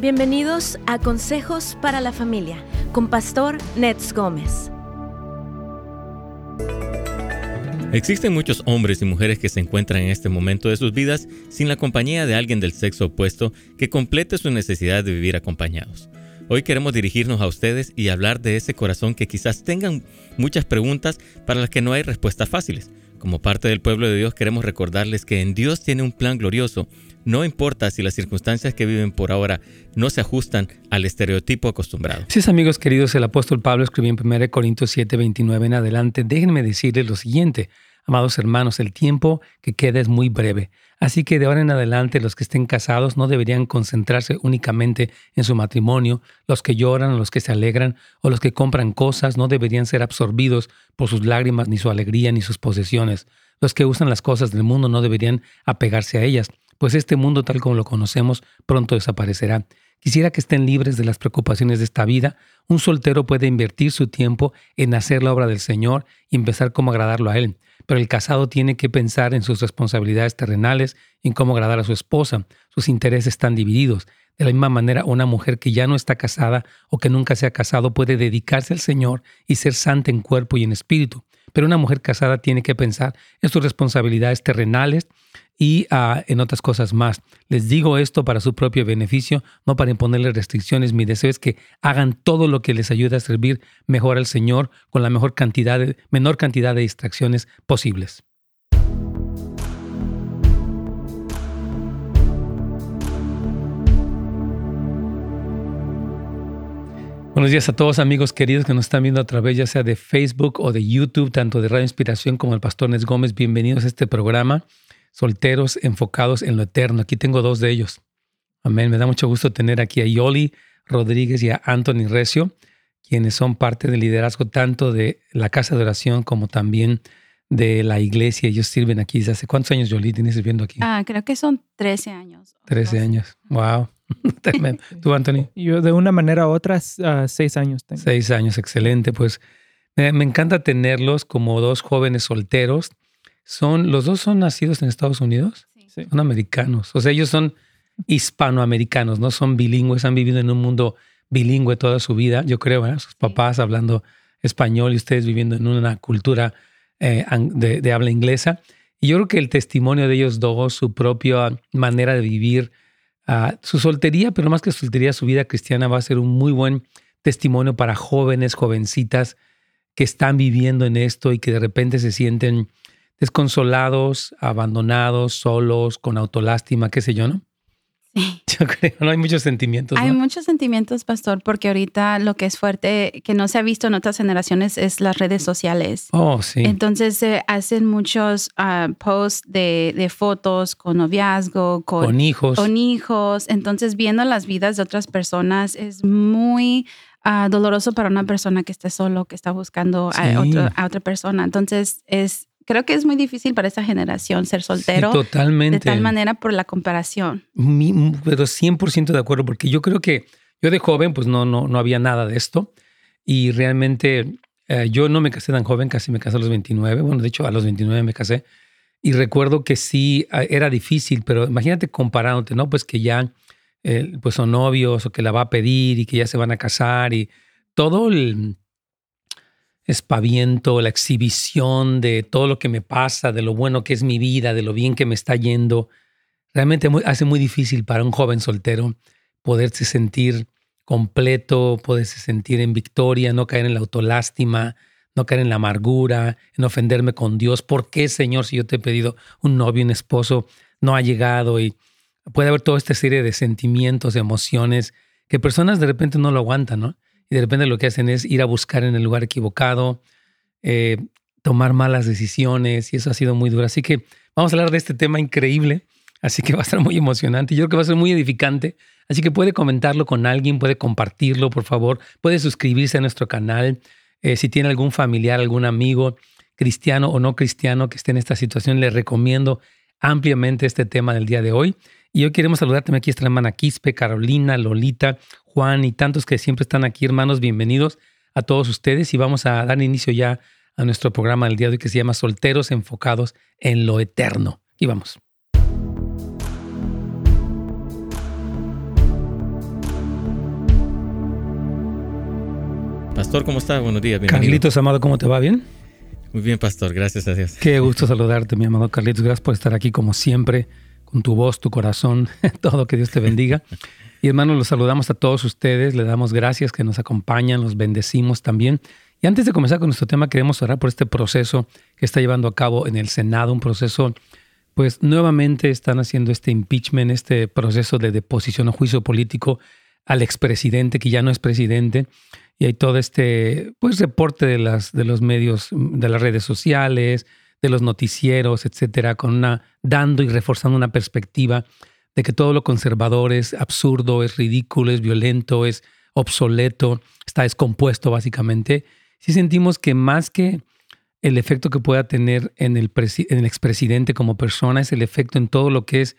Bienvenidos a Consejos para la Familia con Pastor Nets Gómez. Existen muchos hombres y mujeres que se encuentran en este momento de sus vidas sin la compañía de alguien del sexo opuesto que complete su necesidad de vivir acompañados. Hoy queremos dirigirnos a ustedes y hablar de ese corazón que quizás tengan muchas preguntas para las que no hay respuestas fáciles. Como parte del pueblo de Dios queremos recordarles que en Dios tiene un plan glorioso. No importa si las circunstancias que viven por ahora no se ajustan al estereotipo acostumbrado. Sí, amigos queridos, el apóstol Pablo escribió en 1 Corintios 7, 29 en adelante, déjenme decirles lo siguiente, amados hermanos, el tiempo que queda es muy breve. Así que de ahora en adelante los que estén casados no deberían concentrarse únicamente en su matrimonio, los que lloran, los que se alegran o los que compran cosas no deberían ser absorbidos por sus lágrimas, ni su alegría, ni sus posesiones. Los que usan las cosas del mundo no deberían apegarse a ellas pues este mundo tal como lo conocemos pronto desaparecerá. Quisiera que estén libres de las preocupaciones de esta vida. Un soltero puede invertir su tiempo en hacer la obra del Señor y empezar cómo agradarlo a Él. Pero el casado tiene que pensar en sus responsabilidades terrenales, en cómo agradar a su esposa. Sus intereses están divididos. De la misma manera, una mujer que ya no está casada o que nunca se ha casado puede dedicarse al Señor y ser santa en cuerpo y en espíritu. Pero una mujer casada tiene que pensar en sus responsabilidades terrenales y ah, en otras cosas más. Les digo esto para su propio beneficio, no para imponerles restricciones. Mi deseo es que hagan todo lo que les ayude a servir mejor al Señor con la mejor cantidad menor cantidad de distracciones posibles. Buenos días a todos amigos queridos que nos están viendo a través ya sea de Facebook o de YouTube, tanto de Radio Inspiración como el Pastor Nes Gómez. Bienvenidos a este programa, Solteros enfocados en lo eterno. Aquí tengo dos de ellos. Amén. Me da mucho gusto tener aquí a Yoli Rodríguez y a Anthony Recio, quienes son parte del liderazgo tanto de la Casa de Oración como también de la iglesia. Ellos sirven aquí. ¿Hace cuántos años, Yoli, tienes sirviendo aquí? Ah, creo que son 13 años. 13 años. Wow. ¿Tú, Anthony? Yo de una manera u otra, uh, seis años tengo. Seis años, excelente. Pues me, encanta tenerlos como dos jóvenes solteros. Son, ¿Los dos son nacidos en Estados Unidos? Sí. Son americanos. O sea, ellos son hispanoamericanos, no son bilingües, han vivido en un mundo bilingüe toda su vida, yo creo, ¿eh? sus papás hablando español y ustedes viviendo en una cultura eh, de, de habla inglesa. Y yo creo que el testimonio de ellos dos, su propia manera de vivir, su soltería, pero más que soltería, su vida cristiana va a ser un muy buen testimonio para jóvenes, jovencitas que están viviendo en esto y que de repente se sienten desconsolados, abandonados, solos, con autolástima, qué sé yo, ¿no? Yo creo, no hay muchos sentimientos. Hay muchos sentimientos, pastor, porque ahorita lo que es fuerte, que no se ha visto en otras generaciones, es las redes sociales. Oh, sí. Entonces se hacen muchos ah, posts de, fotos con noviazgo, con, hijos. Con hijos. Entonces, viendo las vidas de otras personas es muy ah, doloroso para una persona que esté solo, que está buscando a otra persona. Entonces, es creo que es muy difícil para esa generación ser soltero. totalmente. De tal manera por la comparación. pero 100% de acuerdo, porque yo creo que yo de joven pues no, no, no había nada de esto y realmente eh, yo no me casé tan joven, casi me casé a los 29, bueno, de hecho a los 29 me casé y recuerdo que sí ah, era difícil, pero imagínate comparándote, ¿no? Pues que ya eh, pues son novios o que la va a pedir y que ya se van a casar y todo el espaviento, la exhibición de todo lo que me pasa, de lo bueno que es mi vida, de lo bien que me está yendo, realmente hace muy difícil para un joven soltero poderse sentir completo, poderse sentir en victoria, no caer en la autolástima, no caer en la amargura, en ofenderme con Dios. ¿Por qué, Señor, si yo te he pedido un novio, un esposo, no ha llegado? Y puede haber toda esta serie de sentimientos, de emociones que personas de repente no lo aguantan, ¿no? Y de repente lo que hacen es ir a buscar en el lugar equivocado, eh, tomar malas decisiones y eso ha sido muy duro. Así que vamos a hablar de este tema increíble, así que va a estar muy emocionante. Yo creo que va a ser muy edificante, así que puede comentarlo con alguien, puede compartirlo, por favor, puede suscribirse a nuestro canal. Eh, si tiene algún familiar, algún amigo cristiano o no cristiano que esté en esta situación, le recomiendo ampliamente este tema del día de hoy. Y hoy queremos saludarte aquí está la hermana Quispe, Carolina, Lolita, Juan y tantos que siempre están aquí, hermanos. Bienvenidos a todos ustedes y vamos a dar inicio ya a nuestro programa del día de hoy que se llama Solteros enfocados en lo eterno. Y vamos. Pastor, ¿cómo estás? Buenos días. Bienvenido. Carlitos, amado, ¿cómo te va? ¿Bien? Muy bien, Pastor. Gracias a Qué gusto saludarte, mi amado Carlitos. Gracias por estar aquí como siempre con tu voz, tu corazón, todo que Dios te bendiga. Y hermanos, los saludamos a todos ustedes, le damos gracias que nos acompañan, los bendecimos también. Y antes de comenzar con nuestro tema, queremos orar por este proceso que está llevando a cabo en el Senado, un proceso, pues nuevamente están haciendo este impeachment, este proceso de deposición o juicio político al expresidente, que ya no es presidente, y hay todo este pues, reporte de, las, de los medios, de las redes sociales, de los noticieros, etcétera, con una, dando y reforzando una perspectiva de que todo lo conservador es absurdo, es ridículo, es violento, es obsoleto, está descompuesto básicamente. Si sentimos que más que el efecto que pueda tener en el, en el expresidente como persona, es el efecto en todo lo que es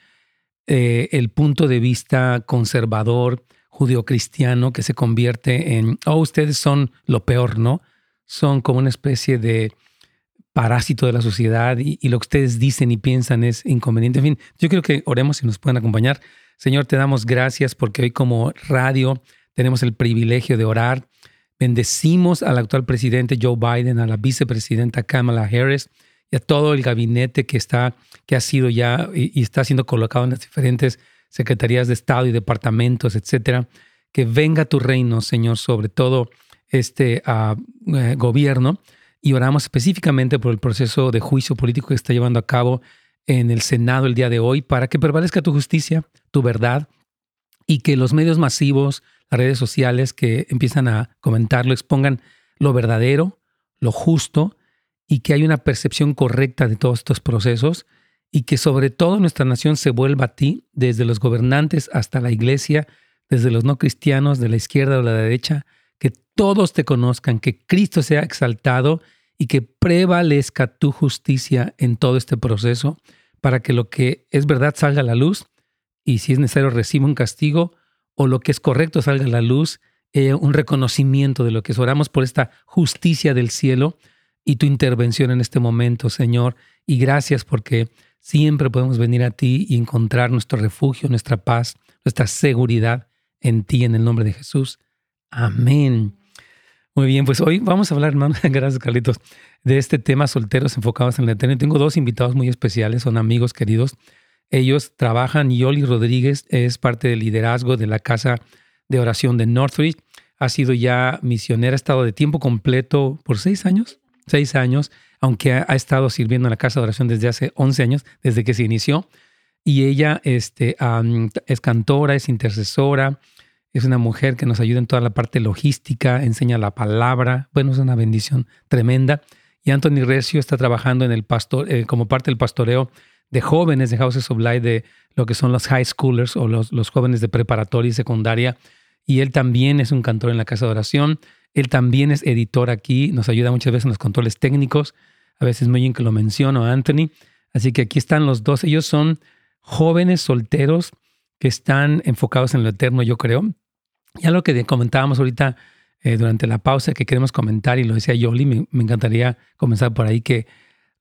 eh, el punto de vista conservador, judio-cristiano que se convierte en, oh, ustedes son lo peor, ¿no? Son como una especie de parásito de la sociedad y, lo que ustedes dicen y piensan es inconveniente. En fin, yo creo que oremos y nos pueden acompañar. Señor, te damos gracias porque hoy como radio tenemos el privilegio de orar. Bendecimos al actual presidente Joe Biden, a la vicepresidenta Kamala Harris y a todo el gabinete que está, que ha sido ya y, está siendo colocado en las diferentes secretarías de Estado y departamentos, etcétera. Que venga tu reino, Señor, sobre todo este ah, eh, gobierno. Y oramos específicamente por el proceso de juicio político que está llevando a cabo en el Senado el día de hoy para que prevalezca tu justicia, tu verdad y que los medios masivos, las redes sociales que empiezan a comentarlo, expongan lo verdadero, lo justo y que hay una percepción correcta de todos estos procesos y que sobre todo nuestra nación se vuelva a ti, desde los gobernantes hasta la iglesia, desde los no cristianos, de la izquierda o la derecha, que todos te conozcan, que Cristo sea exaltado y que prevalezca tu justicia en todo este proceso, para que lo que es verdad salga a la luz y si es necesario reciba un castigo o lo que es correcto salga a la luz, eh, un reconocimiento de lo que es. Oramos por esta justicia del cielo y tu intervención en este momento, Señor. Y gracias porque Siempre podemos venir a ti y encontrar nuestro refugio, nuestra paz, nuestra seguridad en ti, en el nombre de Jesús. Amén. Muy bien, pues hoy vamos a hablar, hermano, gracias Carlitos, de este tema solteros enfocados en el eterno. Tengo dos invitados muy especiales, son amigos queridos. Ellos trabajan, Yoli Rodríguez es parte del liderazgo de la casa de oración de Northridge. Ha sido ya misionera, ha estado de tiempo completo por seis años, seis años aunque ha, estado sirviendo en la casa de oración desde hace 11 años, desde que se inició. Y ella este, es cantora, es intercesora, es una mujer que nos ayuda en toda la parte logística, enseña la palabra. Bueno, es una bendición tremenda. Y Anthony Recio está trabajando en el pastor, eh, como parte del pastoreo de jóvenes de Houses of Light, de lo que son los high schoolers o los, los jóvenes de preparatoria y secundaria. Y él también es un cantor en la casa de oración. Él también es editor aquí, nos ayuda muchas veces en los controles técnicos. A veces muy bien que lo menciono, Anthony. Así que aquí están los dos. Ellos son jóvenes solteros que están enfocados en lo eterno, yo creo. Ya lo que comentábamos ahorita eh, durante la pausa que queremos comentar, y lo decía Yoli, me, encantaría comenzar por ahí, que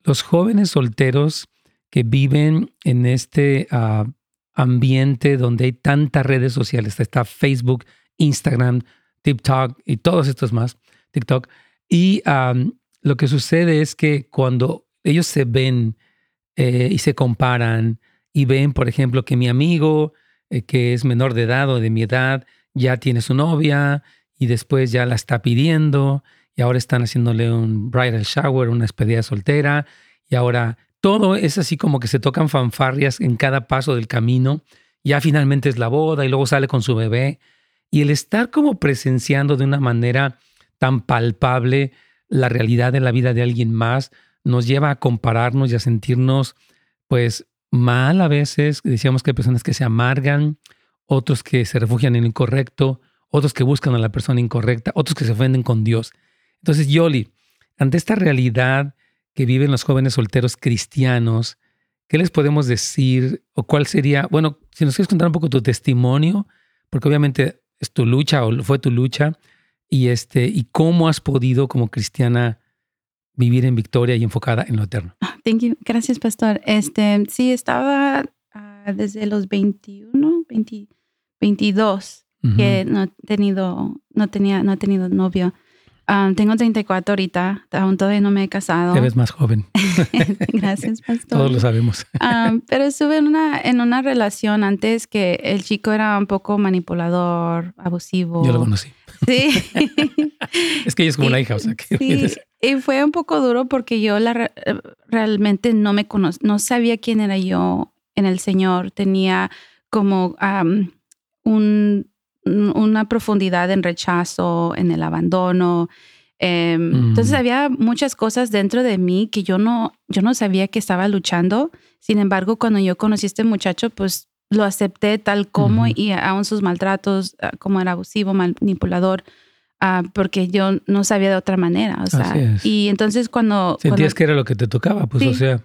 los jóvenes solteros que viven en este ah, ambiente donde hay tantas redes sociales, está Facebook, Instagram, TikTok y todos estos más, TikTok, y lo que sucede es que cuando ellos se ven eh, y se comparan y ven, por ejemplo, que mi amigo, eh, que es menor de edad o de mi edad, ya tiene su novia y después ya la está pidiendo y ahora están haciéndole un bridal shower, una despedida soltera y ahora todo es así como que se tocan fanfarrias en cada paso del camino. Ya finalmente es la boda y luego sale con su bebé. Y el estar como presenciando de una manera tan palpable la realidad de la vida de alguien más, nos lleva a compararnos y a sentirnos pues mal a veces. Decíamos que hay personas que se amargan, otros que se refugian en lo incorrecto, otros que buscan a la persona incorrecta, otros que se ofenden con Dios. Entonces, Yoli, ante esta realidad que viven los jóvenes solteros cristianos, ¿qué les podemos decir o cuál sería, bueno, si nos quieres contar un poco tu testimonio, porque obviamente es tu lucha o fue tu lucha, y, este, y cómo has podido como cristiana vivir en victoria y enfocada en lo eterno. Ah, thank you. Gracias, pastor. Este, sí, estaba ah, desde los 21, 22 que no, tenido, no, tenía, no he tenido novio. Um, tengo 34 ahorita, aún todavía no me he casado. Te ves más joven. Gracias, pastor. Todos lo sabemos. Um, pero estuve en una, en una relación antes que el chico era un poco manipulador, abusivo. Yo lo conocí. Sí. es que ella es como una hija, o sea que... Sí, y fue un poco duro porque yo la, realmente no me conocía, no sabía quién era yo en el Señor. Tenía como um, un, una profundidad en rechazo, en el abandono. Em, entonces Mm. había muchas cosas dentro de mí que yo no, yo no sabía que estaba luchando. Sin embargo, cuando yo conocí a este muchacho, pues lo acepté tal como y aún sus maltratos, ah, como era abusivo, manipulador, ah, porque yo no sabía de otra manera. O sea, y entonces cuando... Sentías cuando- que era lo que te tocaba, pues Sí. o sea,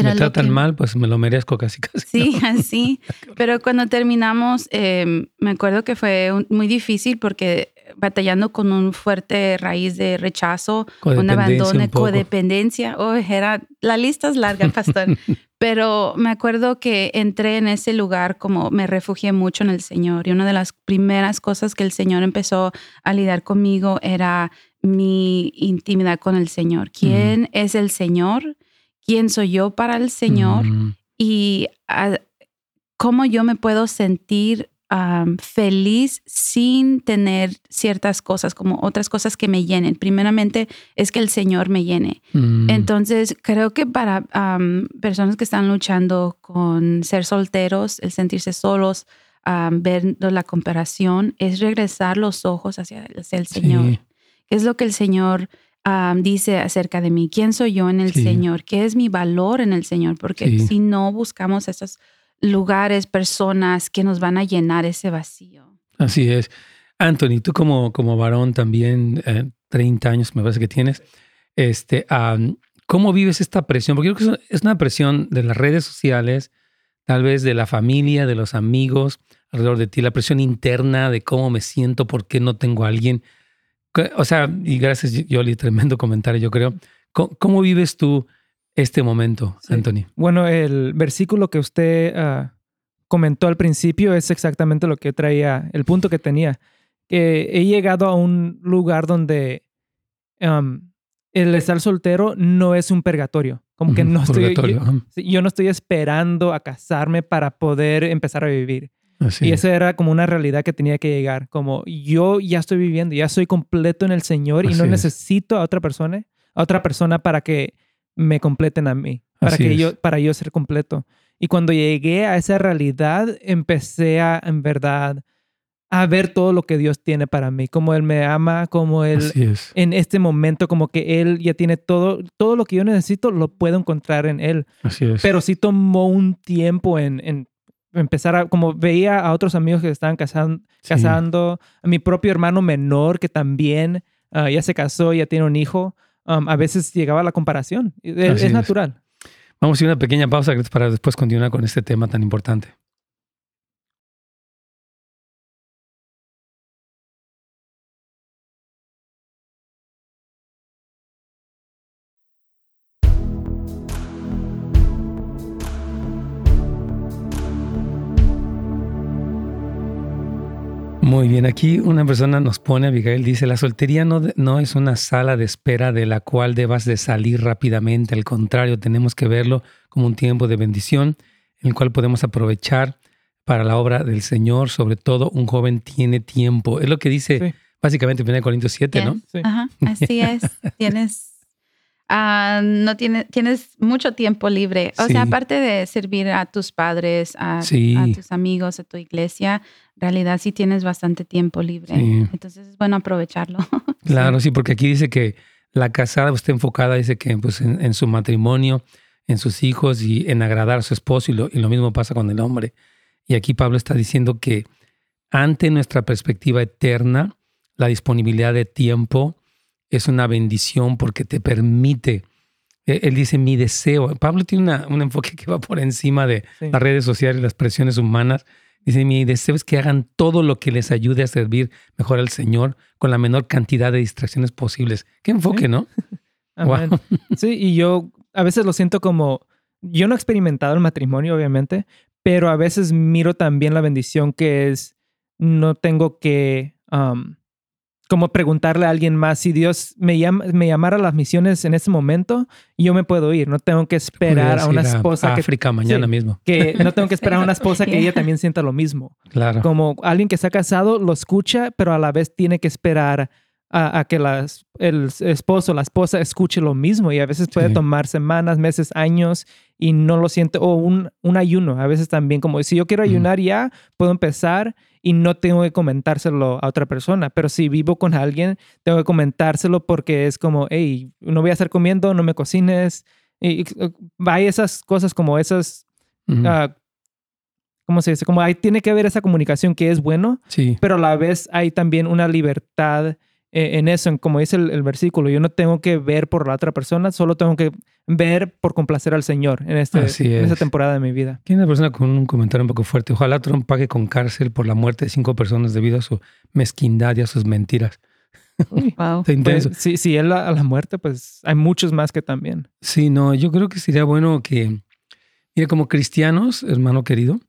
era me tratan que- mal, pues me lo merezco casi casi. Sí, ¿no? así. Pero cuando terminamos, eh, me acuerdo que fue un- muy difícil porque batallando con un fuerte raíz de rechazo, un abandono, un codependencia. Oh, era, la lista es larga, pastor. Pero me acuerdo que entré en ese lugar como me refugié mucho en el Señor. Y una de las primeras cosas que el Señor empezó a lidiar conmigo era mi intimidad con el Señor. ¿Quién es el Señor? ¿Quién soy yo para el Señor? Mm, y ah, cómo yo me puedo sentir feliz sin tener ciertas cosas, como otras cosas que me llenen. Primeramente es que el Señor me llene. mm, Entonces, creo que para personas que están luchando con ser solteros, el sentirse solos, ver la comparación, es regresar los ojos hacia, hacia el Señor. sí, ¿Qué es lo que el Señor dice acerca de mí? ¿Quién soy yo en el Sí. Señor? ¿Qué es mi valor en el Señor? Porque Sí. si no buscamos esos lugares, personas que nos van a llenar ese vacío. Así es. Anthony, tú como, como varón también, eh, 30 años me parece que tienes, este, ¿cómo vives esta presión? Porque yo creo que es- es una presión de las redes sociales, tal vez de la familia, de los amigos alrededor de ti, la presión interna de cómo me siento, por qué no tengo a alguien. O sea, y gracias, Yoli, tremendo comentario, yo creo. ¿Cómo, cómo vives tú este momento, Sí. Anthony? Bueno, el versículo que usted ah, comentó al principio es exactamente lo que yo traía, el punto que tenía. He llegado a un lugar donde el estar soltero no es un purgatorio. Como que no estoy, yo no estoy esperando a casarme para poder empezar a vivir. Así y es. esa era como una realidad que tenía que llegar. Como yo ya estoy viviendo, ya soy completo en el Señor y Así no es. necesito a otra persona, a otra persona para que me completen a mí, para Así que es. yo, para yo ser completo. Y cuando llegué a esa realidad, empecé a, en verdad, a ver todo lo que Dios tiene para mí, como Él me ama, como Él es. en este momento, como que Él ya tiene todo, todo lo que yo necesito, lo puedo encontrar en Él Así es. pero sí tomó un tiempo en, en empezar a, como veía a otros amigos que estaban casan- Sí. casando, a mi propio hermano menor que también ah, ya se casó, ya tiene un hijo, um, a veces llegaba la comparación. Es es. natural. Vamos a ir a una pequeña pausa para después continuar con este tema tan importante. Muy bien, aquí una persona nos pone, Abigail dice, la soltería no, de- no es una sala de espera de la cual debas de salir rápidamente, al contrario, tenemos que verlo como un tiempo de bendición en el cual podemos aprovechar para la obra del Señor, sobre todo un joven tiene tiempo. Es lo que dice Sí. básicamente 1 Corintios 7, ¿no? Sí. Ajá, así es. tienes, ah, no tiene, tienes mucho tiempo libre. O Sí. sea, aparte de servir a tus padres, a, Sí. a tus amigos, a tu iglesia, en realidad sí tienes bastante tiempo libre. Sí. Entonces es bueno aprovecharlo. Claro, sí, porque aquí dice que la casada está enfocada, dice que pues, en, en su matrimonio, en sus hijos y en agradar a su esposo, y lo, y lo mismo pasa con el hombre. Y aquí Pablo está diciendo que ante nuestra perspectiva eterna, la disponibilidad de tiempo es una bendición porque te permite, eh, él dice mi deseo. Pablo tiene una- un enfoque que va por encima de Sí. las redes sociales y las presiones humanas. Dice, mi deseo es que hagan todo lo que les ayude a servir mejor al Señor con la menor cantidad de distracciones posibles. Qué enfoque, Sí. ¿no? Wow. Sí, y yo a veces lo siento como, yo no he experimentado el matrimonio, obviamente, pero a veces miro también la bendición que es, no tengo que um, como preguntarle a alguien más si Dios me, llama, me llamara a las misiones en ese momento, yo me puedo ir. No tengo que esperar a una esposa que África mañana mismo. Que no tengo que esperar a una esposa que ella también sienta lo mismo. Claro. Como alguien que está casado lo escucha, pero a la vez tiene que esperar a, que el esposo o la esposa escuche lo mismo y a veces puede tomar semanas, meses, años y no lo siente. O un, un ayuno, a veces también como si yo quiero ayunar ya, puedo empezar y no tengo que comentárselo a otra persona. Pero si vivo con alguien, tengo que comentárselo porque es como, hey, no voy a estar comiendo, no me cocines. Y, hay esas cosas como esas, ah, ¿cómo se dice? Como ahí tiene que haber esa comunicación que es bueno, sí. pero a la vez hay también una libertad eh, en eso, en como dice el, versículo, yo no tengo que ver por la otra persona, solo tengo que ver por complacer al Señor en, este, en esta temporada de mi vida. Tiene una persona con un comentario un poco fuerte. Ojalá Trump pague con cárcel por la muerte de cinco personas debido a su mezquindad y a sus mentiras. Wow. Pues, sí, sí, él a la muerte, pues hay muchos más que también. Sí, no, yo creo que sería bueno que, mire, como cristianos, hermano querido,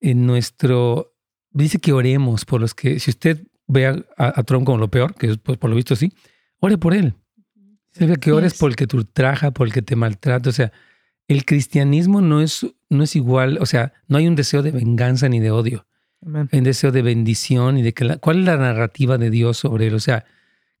en nuestro, dice que oremos por los que, si usted ve a, Trump como lo peor, que pues, por lo visto sí, ore por él. Se ve que ores por el que te ultraja, por el que te maltrata. O sea, el cristianismo no es, no es igual, o sea, no hay un deseo de venganza ni de odio. Hay un deseo de bendición y de que cuál es la narrativa de Dios sobre él. O sea,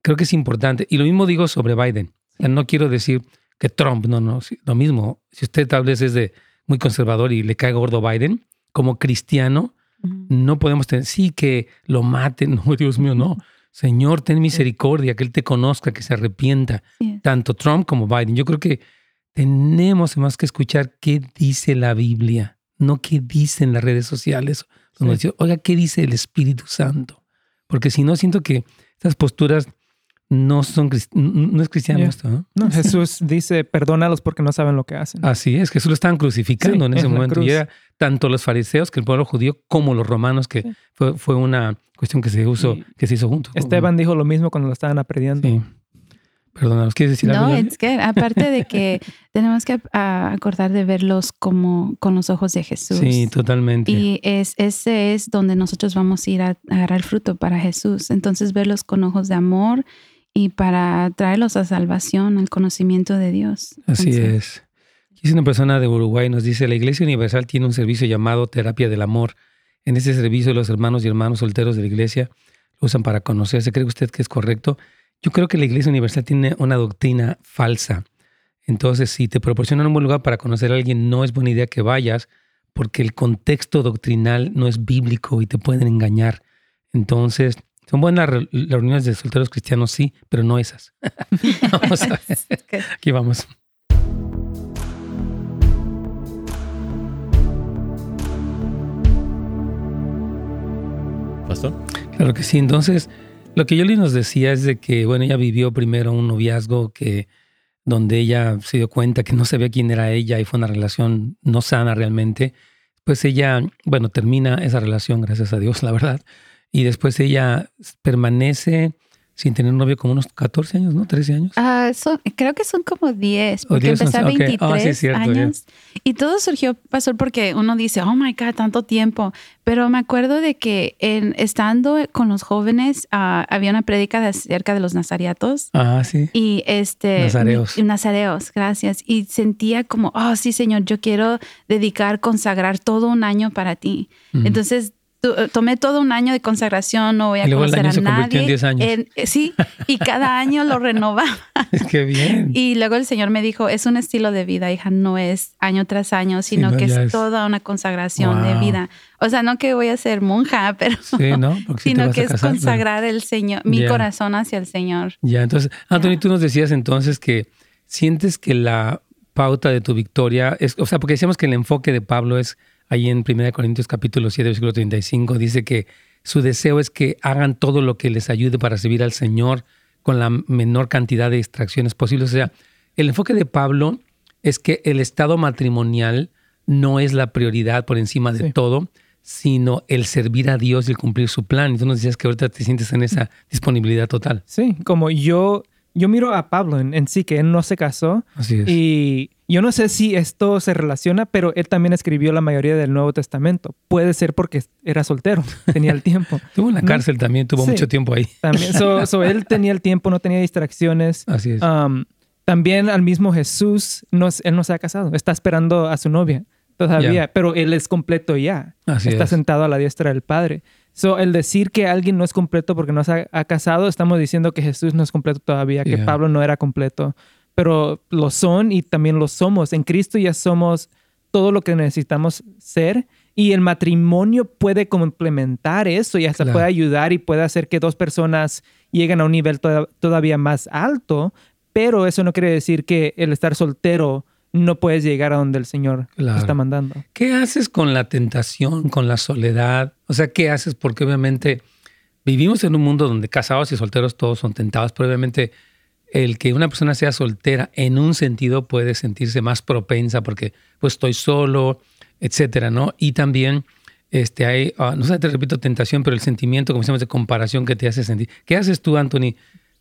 creo que es importante. Y lo mismo digo sobre Biden. no quiero decir que Trump, no, no, lo mismo. Si usted tal vez es de muy conservador y le cae gordo Biden, como cristiano, no podemos tener, sí, que lo maten, no, Dios mío, no. Señor, ten misericordia, que Él te conozca, que se arrepienta. Tanto Trump como Biden. Yo creo que tenemos más que escuchar qué dice la Biblia, no qué dicen las redes sociales. Oiga, ¿qué dice el Espíritu Santo? Porque si no, siento que estas posturas no son no es cristiano esto, ¿no? no Jesús dice, perdónalos porque no saben lo que hacen. Así es, Jesús lo estaban crucificando en ese momento. Y era tanto los fariseos, que el pueblo judío, como los romanos, que fue, fue, una cuestión que se, usó, que se hizo juntos. Esteban dijo lo mismo cuando lo estaban aprediendo. Sí. Perdónanos, ¿quieres decir algo? No, es que aparte de que tenemos que acordar de verlos como con los ojos de Jesús. Sí, totalmente. Y es, ese es donde nosotros vamos a ir a agarrar fruto para Jesús. Entonces, verlos con ojos de amor y para traerlos a salvación, al conocimiento de Dios. Así es. Aquí una persona de Uruguay, nos dice, la Iglesia Universal tiene un servicio llamado Terapia del Amor. En ese servicio los hermanos y hermanos solteros de la Iglesia lo usan para conocerse. ¿Cree usted que es correcto? Yo creo que la Iglesia Universal tiene una doctrina falsa. Entonces, si te proporcionan un buen lugar para conocer a alguien, no es buena idea que vayas porque el contexto doctrinal no es bíblico y te pueden engañar. Entonces, son buenas reuniones de solteros cristianos, sí, pero no esas. vamos a ver. Aquí vamos. ¿Pastor? Claro que sí. Entonces, lo que Yoli nos decía es de que, bueno, ella vivió primero un noviazgo que donde ella se dio cuenta que no sabía quién era ella y fue una relación no sana realmente. Pues ella, bueno, termina esa relación, gracias a Dios, la verdad y después ella permanece sin tener un novio como unos 14 años, ¿no? 13 años. Ah, creo que son como 10, porque empecé a 23 años. Y todo surgió, pasó porque uno dice, oh my God, tanto tiempo. Pero me acuerdo de que en, estando con los jóvenes, ah, había una prédica acerca de los nazariatos. Ah, sí. Y este. Nazareos. Nazareos, gracias. Y sentía como, oh, sí, Señor, yo quiero dedicar, consagrar todo un año para ti. Entonces, eh, tomé todo un año de consagración, no voy a conocer el año a se nadie. En 10 años. Eh, sí, y cada año lo renovaba. Qué bien. Y luego el Señor me dijo, es un estilo de vida, hija, no es año tras año, sino que es, toda una consagración de vida. O sea, no que voy a ser monja, pero sino que es consagrar el Señor, mi corazón hacia el Señor. Ya, entonces, Anthony, tú nos decías entonces que sientes que la pauta de tu victoria es, o sea, porque decíamos que el enfoque de Pablo es ahí en 1 Corintios capítulo 7, versículo 35, dice que su deseo es que hagan todo lo que les ayude para servir al Señor con la menor cantidad de distracciones posibles. O sea, el enfoque de Pablo es que el estado matrimonial no es la prioridad por encima de todo, sino el servir a Dios y el cumplir su plan. Y tú nos decías que ahorita te sientes en esa disponibilidad total. Sí, como yo, yo miro a Pablo en, sí, que él no se casó. Así es. Y Yo no sé si esto se relaciona, pero él también escribió la mayoría del Nuevo Testamento. Puede ser porque era soltero, tenía el tiempo. Tuvo en la cárcel también, tuvo mucho tiempo ahí. También, so, él tenía el tiempo, no tenía distracciones. Así es. Um, también al mismo Jesús, no, él no se ha casado, está esperando a su novia todavía, pero él es completo ya. está sentado a la diestra del Padre. So, el decir que alguien no es completo porque no se ha, casado, estamos diciendo que Jesús no es completo todavía, que Pablo no era completo, pero lo son y también lo somos. En Cristo ya somos todo lo que necesitamos ser y el matrimonio puede complementar eso y hasta puede ayudar y puede hacer que dos personas lleguen a un nivel todavía más alto, pero eso no quiere decir que el estar soltero no puedes llegar a donde el Señor te está mandando. ¿Qué haces con la tentación, con la soledad? O sea, ¿qué haces? Porque obviamente vivimos en un mundo donde casados y solteros todos son tentados, pero obviamente el que una persona sea soltera en un sentido puede sentirse más propensa porque pues estoy solo, etcétera, ¿no? Y también este, hay, ah, no sé, te repito, tentación, pero el sentimiento, como decimos, de comparación que te hace sentir. ¿Qué haces tú, Anthony,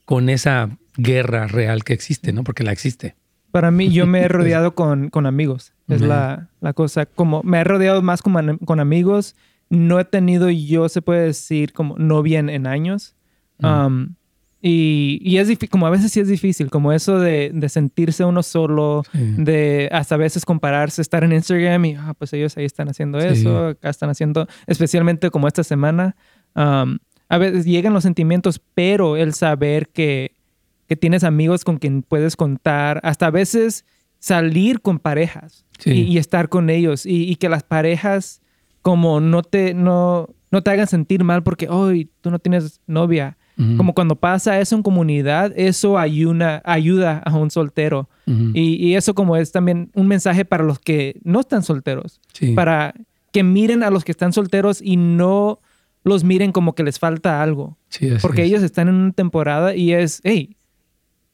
con esa guerra real que existe, ¿no? Porque la existe. Para mí, yo me he rodeado con, con amigos. Es la, la, cosa. Como me he rodeado más con, con, amigos. No he tenido, yo se puede decir, como novia en, en años. Um, y, y, es difícil, como a veces sí es difícil, como eso de, de sentirse uno solo, de hasta a veces compararse, estar en Instagram y, ah, pues ellos ahí están haciendo eso, acá están haciendo, especialmente como esta semana. Um, a veces llegan los sentimientos, pero el saber que que tienes amigos con quien puedes contar, hasta a veces salir con parejas y, estar con ellos y, que las parejas como no te, no, no te hagan sentir mal porque hoy tú no tienes novia. Como cuando pasa eso en comunidad, eso ayuda, ayuda a un soltero. y, eso como es también un mensaje para los que no están solteros. Para que miren a los que están solteros y no los miren como que les falta algo. porque ellos están en una temporada y es, hey,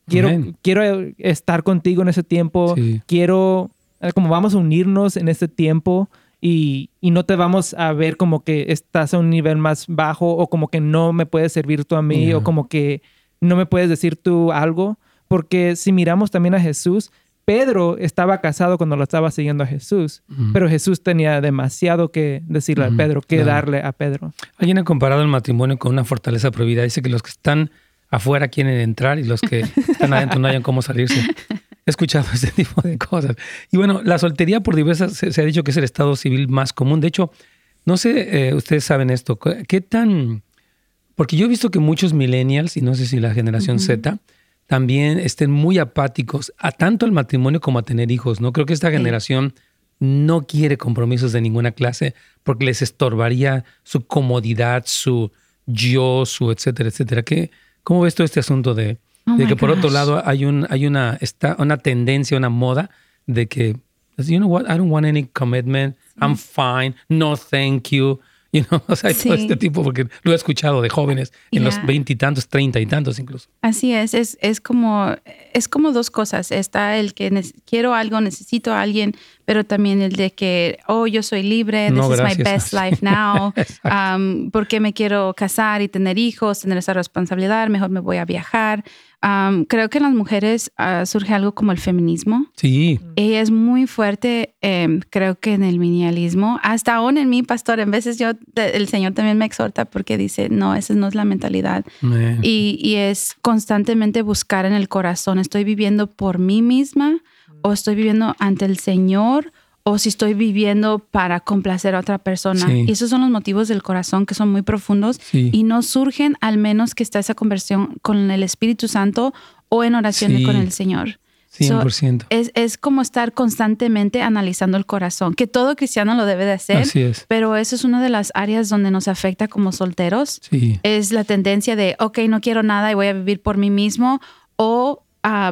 Quiero, quiero estar contigo en ese tiempo. Quiero, eh, como vamos a unirnos en este tiempo y, y, no te vamos a ver como que estás a un nivel más bajo o como que no me puedes servir tú a mí o como que no me puedes decir tú algo. Porque si miramos también a Jesús, Pedro estaba casado cuando lo estaba siguiendo a Jesús, pero Jesús tenía demasiado que decirle a Pedro, que darle a Pedro. Alguien ha comparado el matrimonio con una fortaleza prohibida. Dice que los que están afuera quieren entrar y los que están adentro no hayan cómo salirse. He escuchado ese tipo de cosas. Y bueno, la soltería por diversas se, ha dicho que es el estado civil más común. De hecho, no sé, eh, ustedes saben esto, ¿qué tan...? Porque yo he visto que muchos millennials, y no sé si la generación Z, también estén muy apáticos a tanto al matrimonio como a tener hijos, ¿no? Creo que esta generación no quiere compromisos de ninguna clase porque les estorbaría su comodidad, su yo, su etcétera, etcétera. ¿Qué, ¿Cómo ves todo este asunto de, oh que por otro lado hay, un, hay una, está una tendencia, una moda de que, you know what, I don't want any commitment, I'm fine, no thank you. You know, o sea, todo este tipo, porque lo he escuchado de jóvenes en los veintitantos, treinta y tantos incluso. Así es, es, es, como, es como dos cosas. Está el que quiero algo, necesito a alguien, pero también el de que, oh, yo soy libre, this is my best life now, um, porque me quiero casar y tener hijos, tener esa responsabilidad, mejor me voy a viajar creo que en las mujeres ah, surge algo como el feminismo. Sí. Ella es muy fuerte, em, creo que en el minialismo. Hasta aún en mi pastor, en veces yo, el Señor también me exhorta porque dice, no, esa no es la mentalidad. Y, y, es constantemente buscar en el corazón, ¿estoy viviendo por mí misma o estoy viviendo ante el Señor? o si estoy viviendo para complacer a otra persona. Y esos son los motivos del corazón que son muy profundos y no surgen al menos que está esa conversión con el Espíritu Santo o en oración con el Señor. 100%. es, es, como estar constantemente analizando el corazón, que todo cristiano lo debe de hacer, Así es. pero eso es una de las áreas donde nos afecta como solteros. Es la tendencia de, ok, no quiero nada y voy a vivir por mí mismo, o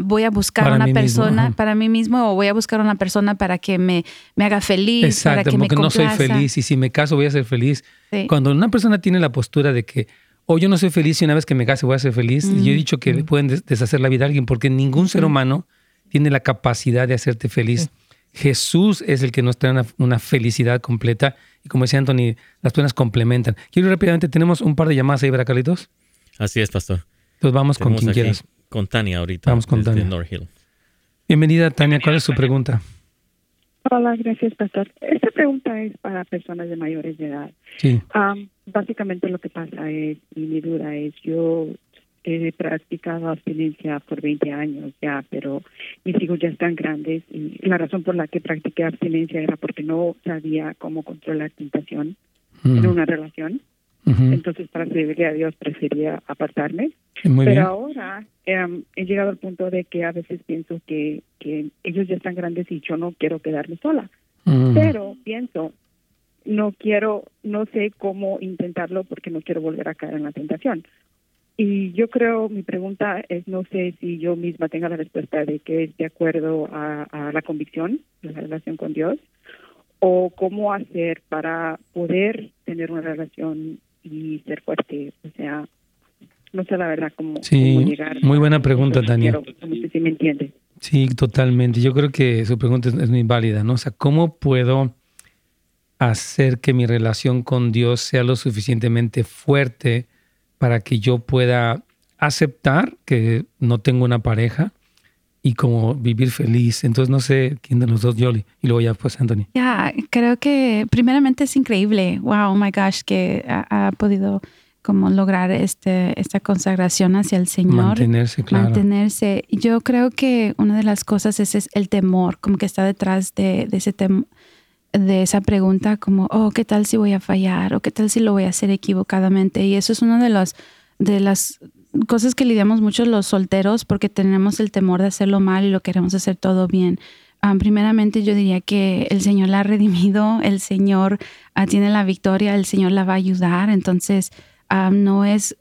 voy a buscar una persona para mí mismo o voy a buscar una persona para que me, me haga feliz. Exacto, para que porque no soy feliz y si me caso voy a ser feliz. Cuando una persona tiene la postura de que, o oh, yo no soy feliz y una vez que me case voy a ser feliz, yo he dicho que pueden deshacer la vida a alguien porque ningún ser humano tiene la capacidad de hacerte feliz. Jesús es el que nos trae una, felicidad completa y como decía Anthony, las personas complementan. Quiero rápidamente, tenemos un par de llamadas ahí, ¿verdad, Carlitos? Así es, pastor. Entonces vamos con quien quieras con Tania ahorita. Vamos con Tania. North Hill. Bienvenida, Tania. ¿Cuál es su pregunta? Hola, gracias, pastor. Esta pregunta es para personas de mayores de edad. Sí. básicamente lo que pasa es, y mi duda es, yo he practicado abstinencia por 20 años ya, pero mis hijos ya están grandes y la razón por la que practiqué abstinencia era porque no sabía cómo controlar tentación en una relación. Entonces, para servirle a Dios, prefería apartarme. Pero ahora em, he llegado al punto de que a veces pienso que, que ellos ya están grandes y yo no quiero quedarme sola. Pero pienso, no quiero, no sé cómo intentarlo porque no quiero volver a caer en la tentación. Y yo creo, mi pregunta es, no sé si yo misma tenga la respuesta de que es de acuerdo a, a la convicción, de la relación con Dios, o cómo hacer para poder tener una relación y ser fuerte. O sea, no sé la verdad cómo, sí, llegar. Muy buena pregunta, Tania. no sé si me entiende. Sí, totalmente. Yo creo que su pregunta es, muy válida, ¿no? O sea, ¿cómo puedo hacer que mi relación con Dios sea lo suficientemente fuerte para que yo pueda aceptar que no tengo una pareja y como vivir feliz. Entonces no sé quién de los dos, Yoli, y luego ya pues Anthony. Ya, creo que primeramente es increíble, wow, oh my gosh, que ha, podido como lograr este, esta consagración hacia el Señor. Mantenerse, claro. Mantenerse. Yo creo que una de las cosas es, el temor, como que está detrás de, ese de esa pregunta como, oh, ¿qué tal si voy a fallar? ¿O qué tal si lo voy a hacer equivocadamente? Y eso es uno de los de las cosas que lidiamos mucho los solteros porque tenemos el temor de hacerlo mal y lo queremos hacer todo bien. Ah, primeramente yo diría que el Señor la ha redimido, el Señor ah, tiene la victoria, el Señor la va a ayudar, entonces ah, no es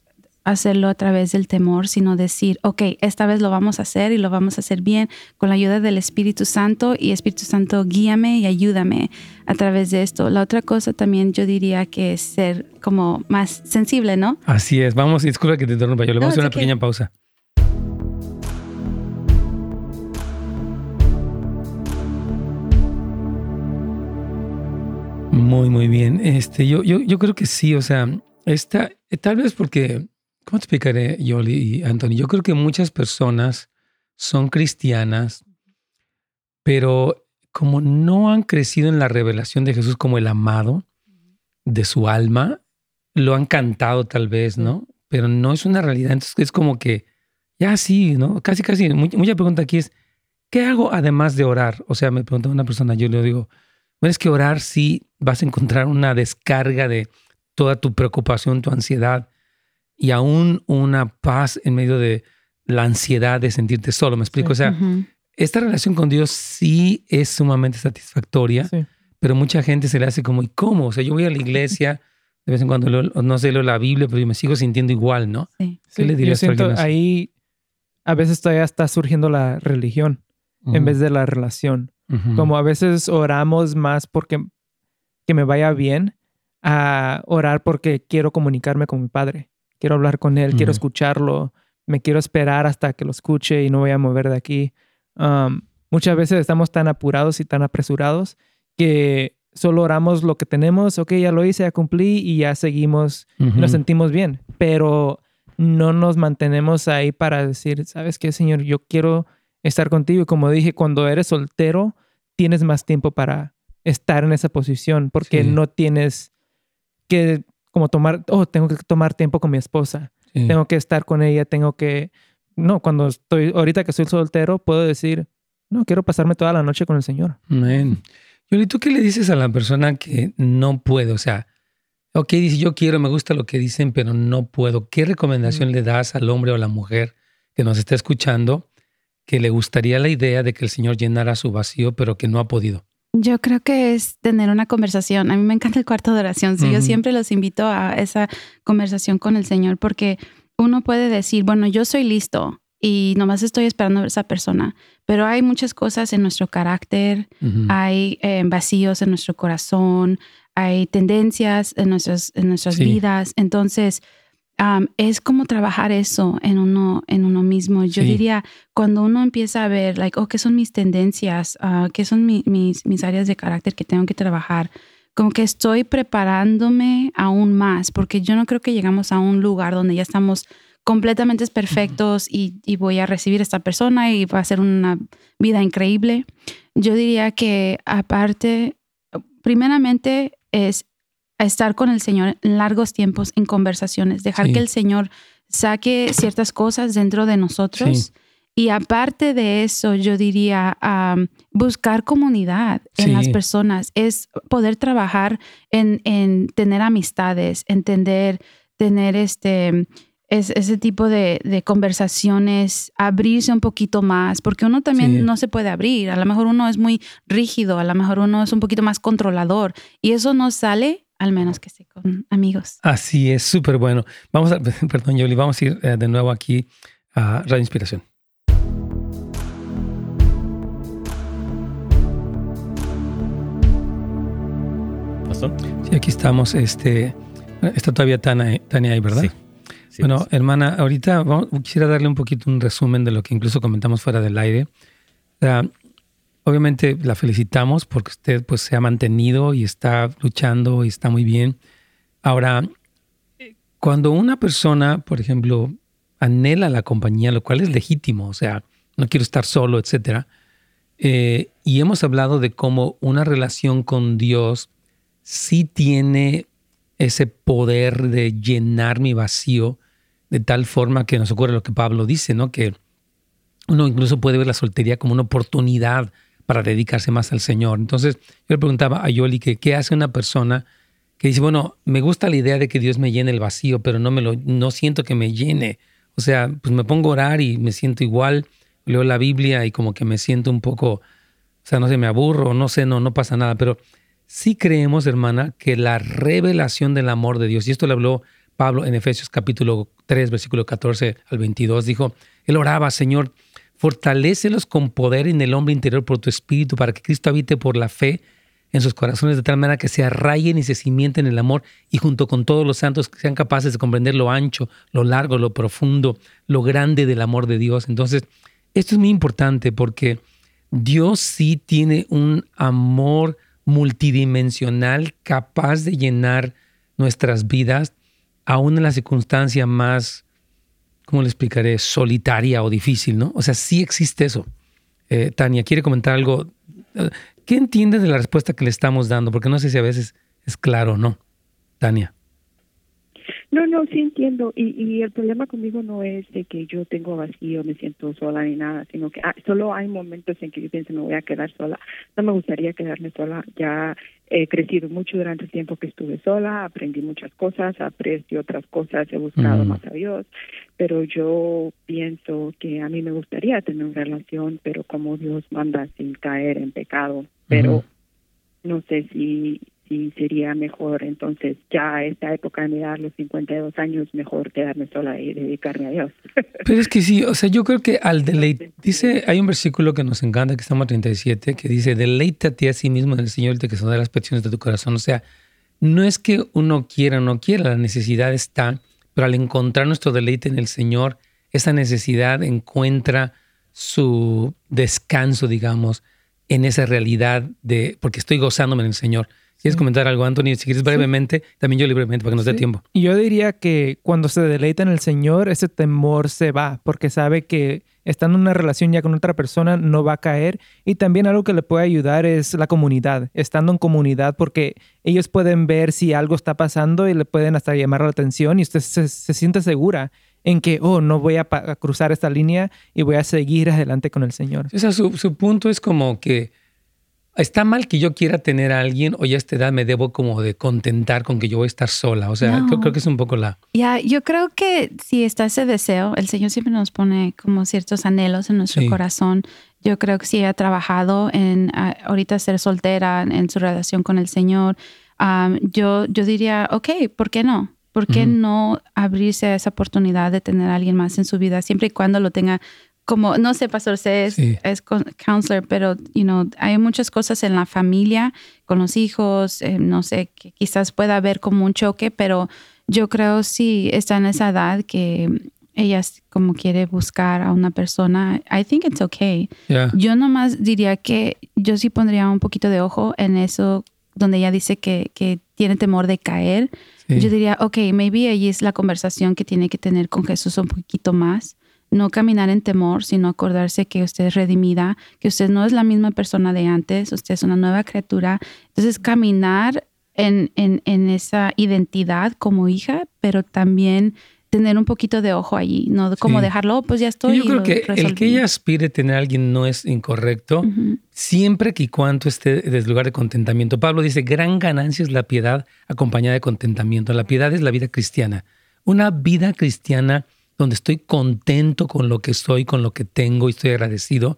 hacerlo a través del temor, sino decir, ok, esta vez lo vamos a hacer y lo vamos a hacer bien con la ayuda del Espíritu Santo y Espíritu Santo guíame y ayúdame a través de esto. La otra cosa también yo diría que es ser como más sensible, ¿no? Así es. Vamos, disculpa que te interrumpa, yo le vamos a hacer una pequeña pausa. Muy, muy bien. Este, yo, yo, yo creo que sí, o sea, esta, tal vez porque ¿Cómo te explicaré, Yoli y Anthony? Yo creo que muchas personas son cristianas, pero como no han crecido en la revelación de Jesús como el amado de su alma, lo han cantado tal vez, ¿no? Pero no es una realidad. Entonces es como que, ya sí, ¿no? Casi, casi. Mucha pregunta aquí es, ¿qué hago además de orar? O sea, me pregunta una persona, yo le digo, bueno, es que orar sí vas a encontrar una descarga de toda tu preocupación, tu ansiedad y aún una paz en medio de la ansiedad de sentirte solo. ¿Me explico? O sea, esta relación con Dios sí es sumamente satisfactoria, pero mucha gente se le hace como, ¿y cómo? O sea, yo voy a la iglesia, de vez en cuando no sé, leo la Biblia, pero yo me sigo sintiendo igual, ¿no? Sí. ¿Qué le dirías yo siento ahí a veces todavía está surgiendo la religión en vez de la relación. Como a veces oramos más porque que me vaya bien a orar porque quiero comunicarme con mi padre quiero hablar con él, quiero escucharlo, me quiero esperar hasta que lo escuche y no voy a mover de aquí. muchas veces estamos tan apurados y tan apresurados que solo oramos lo que tenemos, ok, ya lo hice, ya cumplí y ya seguimos, nos sentimos bien, pero no nos mantenemos ahí para decir, ¿sabes qué, Señor? Yo quiero estar contigo y como dije, cuando eres soltero, tienes más tiempo para estar en esa posición porque no tienes que como tomar, oh, tengo que tomar tiempo con mi esposa, tengo que estar con ella, tengo que, no, cuando estoy, ahorita que soy soltero, puedo decir, no, quiero pasarme toda la noche con el Señor. Amén. Yoli, ¿tú qué le dices a la persona que no puede? O sea, ok, dice, yo quiero, me gusta lo que dicen, pero no puedo. ¿Qué recomendación le das al hombre o a la mujer que nos está escuchando que le gustaría la idea de que el Señor llenara su vacío, pero que no ha podido? Yo creo que es tener una conversación. A mí me encanta el cuarto de oración. Yo siempre los invito a esa conversación con el Señor porque uno puede decir, bueno, yo soy listo y nomás estoy esperando a esa persona, pero hay muchas cosas en nuestro carácter, hay eh, vacíos en nuestro corazón, hay tendencias en, nuestras, en nuestras vidas. Entonces, es como trabajar eso en uno, en uno mismo. Yo diría, cuando uno empieza a ver, like, oh, ¿qué son mis tendencias? Uh, ¿Qué son mis, mis áreas de carácter que tengo que trabajar? Como que estoy preparándome aún más, porque yo no creo que llegamos a un lugar donde ya estamos completamente perfectos y, y, voy a recibir a esta persona y va a ser una vida increíble. Yo diría que aparte, primeramente es estar con el Señor en largos tiempos en conversaciones, dejar que el Señor saque ciertas cosas dentro de nosotros. Y aparte de eso, yo diría buscar comunidad en las personas, es poder trabajar en, en tener amistades, entender, tener este, es, ese tipo de, de, conversaciones, abrirse un poquito más, porque uno también no se puede abrir. A lo mejor uno es muy rígido, a lo mejor uno es un poquito más controlador y eso no sale al menos que esté con amigos. Así es, súper bueno. Vamos a, perdón, Yoli, vamos a ir eh, de nuevo aquí a Radio Inspiración. ¿Pasó? Sí, aquí estamos. Este, está todavía Tania, Tania ahí, ¿verdad? Sí. bueno, hermana, ahorita quisiera darle un poquito un resumen de lo que incluso comentamos fuera del aire. Obviamente la felicitamos porque usted pues se ha mantenido y está luchando y está muy bien. Ahora, cuando una persona, por ejemplo, anhela la compañía, lo cual es legítimo, o sea, no quiero estar solo, etcétera, eh, y hemos hablado de cómo una relación con Dios sí tiene ese poder de llenar mi vacío de tal forma que nos ocurre lo que Pablo dice, ¿no? Que uno incluso puede ver la soltería como una oportunidad para dedicarse más al Señor. Entonces, yo le preguntaba a Yoli que qué hace una persona que dice, bueno, me gusta la idea de que Dios me llene el vacío, pero no me lo no siento que me llene. O sea, pues me pongo a orar y me siento igual, leo la Biblia y como que me siento un poco, o sea, no sé, me aburro, no sé, no no pasa nada, pero sí creemos, hermana, que la revelación del amor de Dios, y esto le habló Pablo en Efesios capítulo 3, versículo 14 al 22, dijo, él oraba, Señor, Fortalécelos con poder en el hombre interior por tu espíritu, para que Cristo habite por la fe en sus corazones de tal manera que se arraiguen y se cimienten en el amor y junto con todos los santos sean capaces de comprender lo ancho, lo largo, lo profundo, lo grande del amor de Dios. Entonces, esto es muy importante porque Dios sí tiene un amor multidimensional capaz de llenar nuestras vidas aún en la circunstancia más ¿cómo le explicaré? Solitaria o difícil, ¿no? O sea, sí existe eso. Eh, Tania, ¿quiere comentar algo? ¿Qué entiendes de la respuesta que le estamos dando? Porque no sé si a veces es claro o no. Tania. No, no, sí entiendo. Y, y el problema conmigo no es de que yo tengo vacío, me siento sola ni nada, sino que ah, solo hay momentos en que yo pienso me voy a quedar sola. No me gustaría quedarme sola. Ya he crecido mucho durante el tiempo que estuve sola, aprendí muchas cosas, aprecio otras cosas, he buscado más a Dios, pero yo pienso que a mí me gustaría tener una relación, pero como Dios manda sin caer en pecado. Pero no sé si si sería mejor entonces ya a esta época de mi edad, los 52 años, mejor quedarme sola y dedicarme a Dios. Pero es que sí, o sea, yo creo que al deleite, dice, hay un versículo que nos encanta, que estamos a 37, que dice, deleítate a sí mismo en el Señor de que son de las peticiones de tu corazón. O sea, no es que uno quiera o no quiera, la necesidad está, pero al encontrar nuestro deleite en el Señor, esa necesidad encuentra su descanso, digamos, en esa realidad de, porque estoy gozándome en el Señor. ¿Quieres comentar algo, Anthony? Si quieres brevemente, también yo libremente para que nos dé tiempo. Y yo diría que cuando se deleita en el Señor, ese temor se va, porque sabe que estando en una relación ya con otra persona no va a caer. Y también algo que le puede ayudar es la comunidad, estando en comunidad, porque ellos pueden ver si algo está pasando y le pueden hasta llamar la atención y usted se, siente segura en que, oh, no voy a, cruzar esta línea y voy a seguir adelante con el Señor. O sea, su, su punto es como que está mal que yo quiera tener a alguien o ya a esta edad me debo como de contentar con que yo voy a estar sola. O sea, creo, que es un poco la... Ya, yo creo que si está ese deseo, el Señor siempre nos pone como ciertos anhelos en nuestro corazón. Yo creo que si ha trabajado en ahorita ser soltera, en su relación con el Señor, yo, yo diría, ok, ¿por qué no? ¿Por qué no abrirse a esa oportunidad de tener a alguien más en su vida, siempre y cuando lo tenga como, no sé, pastor, usted es, es counselor, pero, you know, hay muchas cosas en la familia, con los hijos, eh, no sé, que quizás pueda haber como un choque, pero yo creo si está en esa edad que ella como quiere buscar a una persona, I think it's okay. Yo nomás diría que yo sí pondría un poquito de ojo en eso donde ella dice que, que tiene temor de caer, yo diría, ok, maybe ahí es la conversación que tiene que tener con Jesús un poquito más. No caminar en temor, sino acordarse que usted es redimida, que usted no es la misma persona de antes, usted es una nueva criatura. Entonces, caminar en, en, en esa identidad como hija, pero también tener un poquito de ojo allí, no como dejarlo, oh, pues ya estoy. Yo creo que el que ella aspire a tener a alguien no es incorrecto, siempre que y cuando esté desde lugar de contentamiento. Pablo dice, gran ganancia es la piedad acompañada de contentamiento. La piedad es la vida cristiana. Una vida cristiana donde estoy contento con lo que soy, con lo que tengo y estoy agradecido,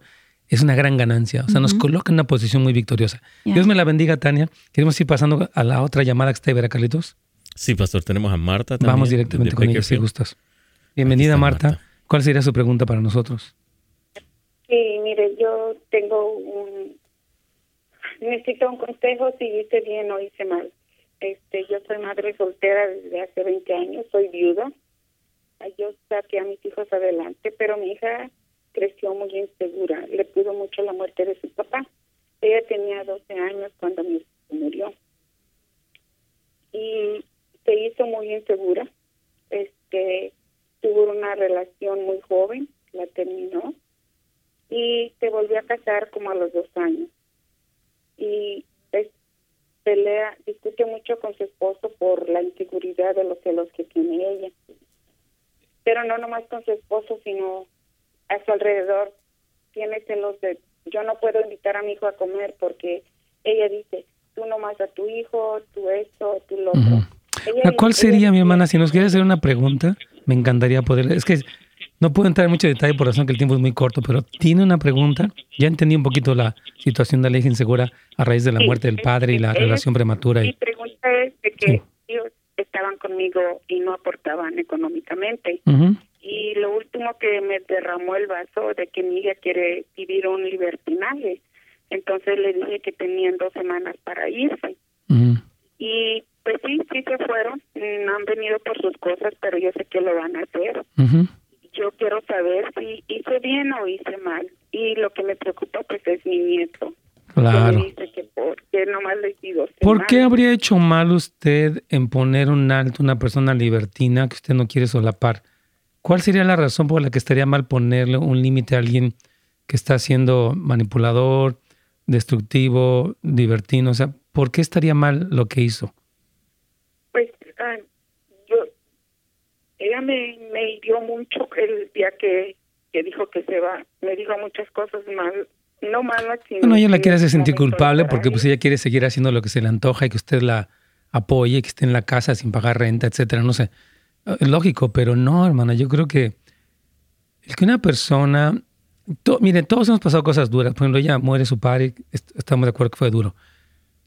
es una gran ganancia. O sea, nos coloca en una posición muy victoriosa. Dios me la bendiga, Tania. Queremos ir pasando a la otra llamada que está de Carlitos. Sí, pastor, tenemos a Marta también. Vamos directamente con ella, si gustas. Bienvenida, Marta. ¿Cuál sería su pregunta para nosotros? Sí, mire, yo tengo un... Necesito un consejo si hice bien o hice mal. Este, yo soy madre soltera desde hace 20 años, soy viuda. Yo saqué a mis hijos adelante, pero mi hija creció muy insegura. Le pudo mucho la muerte de su papá. Ella tenía 12 años cuando mi murió. Y se hizo muy insegura. Este, tuvo una relación muy joven, la terminó y se volvió a casar como a los dos años. Y pelea, discute mucho con su esposo por la inseguridad de los celos que tiene ella. Pero no nomás con su esposo, sino a su alrededor. Tiene celos de, yo no puedo invitar a mi hijo a comer porque ella dice, tú nomás a tu hijo, tú esto, tú lo otro. ¿Cuál sería, mi hermana, si nos quiere hacer una pregunta? Me encantaría poder. Es que no puedo entrar en mucho detalle por razón que el tiempo es muy corto, pero tiene una pregunta. Ya entendí un poquito la situación de la hija insegura a raíz de la muerte del padre y la relación prematura. Mi pregunta es de que ellos estaban conmigo y no aportaban económicamente. Y lo último que me derramó el vaso de que mi hija quiere vivir un libertinaje. Entonces le dije que tenían dos semanas para irse. Y pues sí, sí se fueron, no han venido por sus cosas, pero yo sé que lo van a hacer. Yo quiero saber si hice bien o hice mal. Y lo que me preocupa pues es mi nieto. Claro. Dice que por qué nomás le digo. ¿Por qué habría hecho mal usted en poner un alto a una persona libertina que usted no quiere solapar? ¿Cuál sería la razón por la que estaría mal ponerle un límite a alguien que está siendo manipulador, destructivo, libertino? O sea, ¿por qué estaría mal lo que hizo? Ella me, me hirió mucho el día que, que dijo que se va. Me dijo muchas cosas mal, no malas, sino... Bueno, ella la quiere hacer sentir culpable porque pues ella quiere seguir haciendo lo que se le antoja y que usted la apoye, que esté en la casa sin pagar renta, etcétera, no sé. Es lógico, pero no, hermana, yo creo que el que una persona... mire, todos hemos pasado cosas duras. Por ejemplo, ella muere su padre, estamos de acuerdo que fue duro.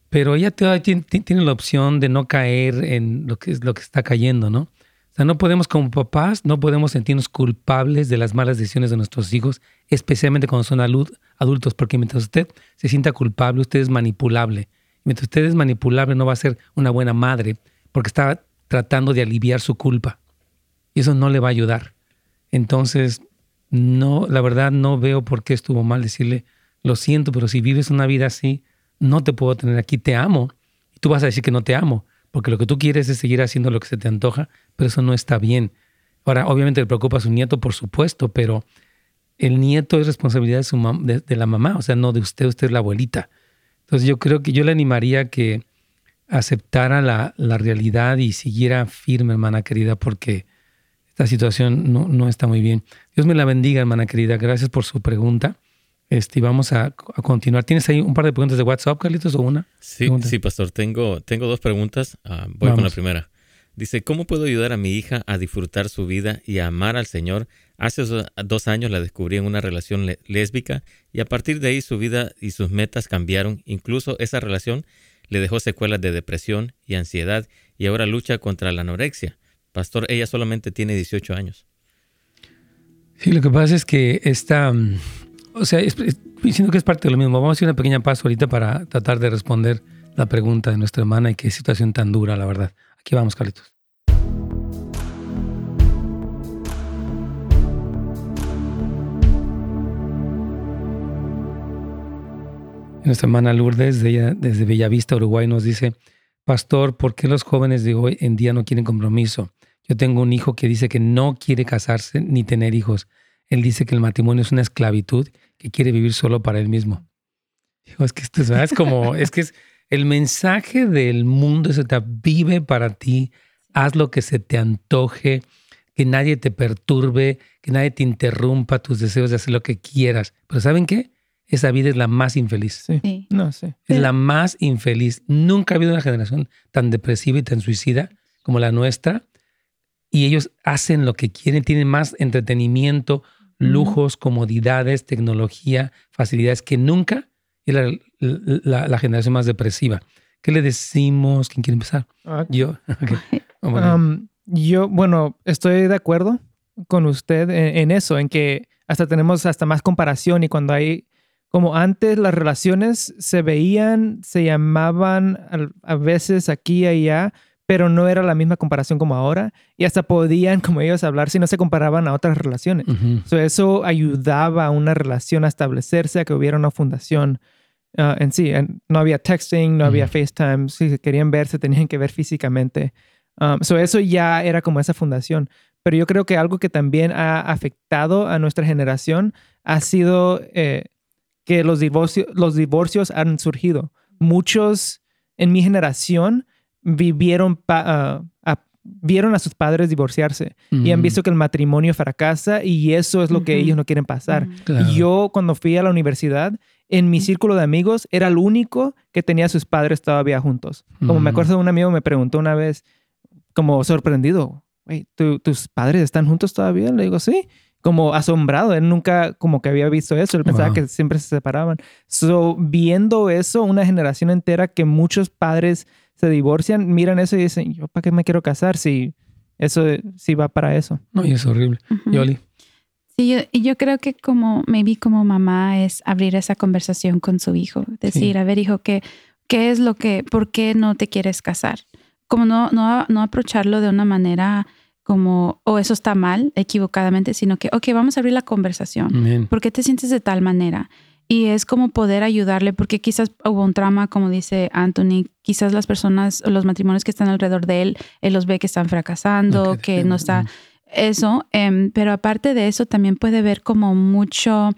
Pero ella tiene, tiene la opción de no caer en lo que es lo que está cayendo, ¿no? O sea, no podemos como papás, no podemos sentirnos culpables de las malas decisiones de nuestros hijos, especialmente cuando son adultos, porque mientras usted se sienta culpable, usted es manipulable. Mientras usted es manipulable, no va a ser una buena madre, porque está tratando de aliviar su culpa. Y eso no le va a ayudar. Entonces, no, la verdad no veo por qué estuvo mal decirle, lo siento, pero si vives una vida así, no te puedo tener aquí, te amo. Y tú vas a decir que no te amo porque lo que tú quieres es seguir haciendo lo que se te antoja, pero eso no está bien. Ahora, obviamente le preocupa a su nieto, por supuesto, pero el nieto es responsabilidad de, su de, la mamá, o sea, no de usted, usted es la abuelita. Entonces yo creo que yo le animaría que aceptara la, la realidad y siguiera firme, hermana querida, porque esta situación no, no está muy bien. Dios me la bendiga, hermana querida. Gracias por su pregunta. Este, vamos a, continuar. ¿Tienes ahí un par de preguntas de WhatsApp, Carlitos, o una? Sí, sí, pastor. Tengo, tengo dos preguntas. Ah, voy con la primera. Dice, ¿cómo puedo ayudar a mi hija a disfrutar su vida y a amar al Señor? Hace dos años la descubrí en una relación lésbica y a partir de ahí su vida y sus metas cambiaron. Incluso esa relación le dejó secuelas de depresión y ansiedad y ahora lucha contra la anorexia. Pastor, ella solamente tiene 18 años. Sí, lo que pasa es que esta, mm, o sea, estoy diciendo que es parte de lo mismo. Vamos a hacer una pequeña paso ahorita para tratar de responder la pregunta de nuestra hermana y qué situación tan dura, la verdad. Aquí vamos, Carlitos. Nuestra hermana Lourdes, desde Bellavista, Uruguay, nos dice, Pastor, ¿por qué los jóvenes de hoy en día no quieren compromiso? Yo tengo un hijo que dice que no quiere casarse ni tener hijos. Él dice que el matrimonio es una esclavitud, que quiere vivir solo para él mismo. Digo, es que esto es, como, es que es el mensaje del mundo, se te vive para ti, haz lo que se te antoje, que nadie te perturbe, que nadie te interrumpa tus deseos de hacer lo que quieras. Pero ¿saben qué? Esa vida es la más infeliz. Sí. No, sí. Es la más infeliz. Nunca ha habido una generación tan depresiva y tan suicida como la nuestra. Y ellos hacen lo que quieren, tienen más entretenimiento, lujos, comodidades, tecnología, facilidades que nunca y la, la, generación más depresiva. ¿Qué le decimos? ¿Quién quiere empezar? Ah. Yo. Um, yo, bueno, estoy de acuerdo con usted en, eso, en que hasta tenemos hasta más comparación y cuando hay, como antes las relaciones se veían, se llamaban a, veces aquí y allá, pero no era la misma comparación como ahora y hasta podían, como ellos, hablar si no se comparaban a otras relaciones. eso ayudaba a una relación a establecerse, a que hubiera una fundación. Ah, en sí, no había texting, no había FaceTime, si se querían ver, se tenían que ver físicamente. Um, eso ya era como esa fundación. Pero yo creo que algo que también ha afectado a nuestra generación ha sido eh, que los, divorcios, los divorcios han surgido. Muchos en mi generación vivieron, uh, vieron a sus padres divorciarse y han visto que el matrimonio fracasa y eso es lo que ellos no quieren pasar. Yo cuando fui a la universidad, en mi círculo de amigos, era el único que tenía a sus padres todavía juntos. Como me acuerdo de un amigo me preguntó una vez, como sorprendido, ¿tus padres están juntos todavía? Le digo, sí. Como asombrado, él nunca como que había visto eso, él pensaba que siempre se separaban. So, viendo eso, una generación entera que muchos padres se divorcian, miran eso y dicen, ¿yo para qué me quiero casar si eso si va para eso? No, y es horrible. Yoli. Sí, yo, y yo creo que como me vi como mamá es abrir esa conversación con su hijo, decir, a ver, hijo, ¿qué, ¿qué es lo que, por qué no te quieres casar? como no, no, no aprovecharlo de una manera como, o oh, eso está mal, equivocadamente, sino que, ok, vamos a abrir la conversación. ¿Por qué te sientes de tal manera? Y es como poder ayudarle, porque quizás hubo un trauma, como dice Anthony, quizás las personas, los matrimonios que están alrededor de él, él los ve que están fracasando, que no está eso, em, pero aparte de eso también puede ver como mucho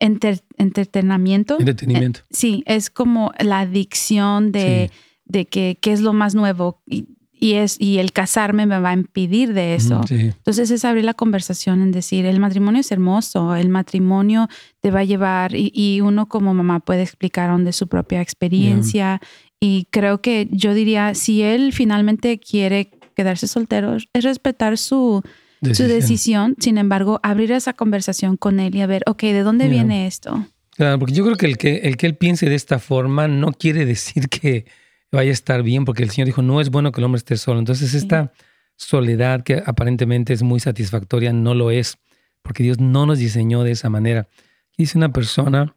entretenimiento. Entretenimiento. Eh, sí, es como la adicción de de que qué es lo más nuevo y, es, y el casarme me va a impedir de eso. Entonces es abrir la conversación en decir, el matrimonio es hermoso, el matrimonio te va a llevar y, uno como mamá puede explicar de su propia experiencia. Y creo que yo diría, si él finalmente quiere quedarse soltero, es respetar su, decisión. su decisión. Sin embargo, abrir esa conversación con él y a ver, ok, ¿de dónde viene esto? Claro, porque yo creo que el, que el que él piense de esta forma no quiere decir que vaya a estar bien, porque el Señor dijo, no es bueno que el hombre esté solo. Entonces esta soledad que aparentemente es muy satisfactoria, no lo es, porque Dios no nos diseñó de esa manera. Dice una persona,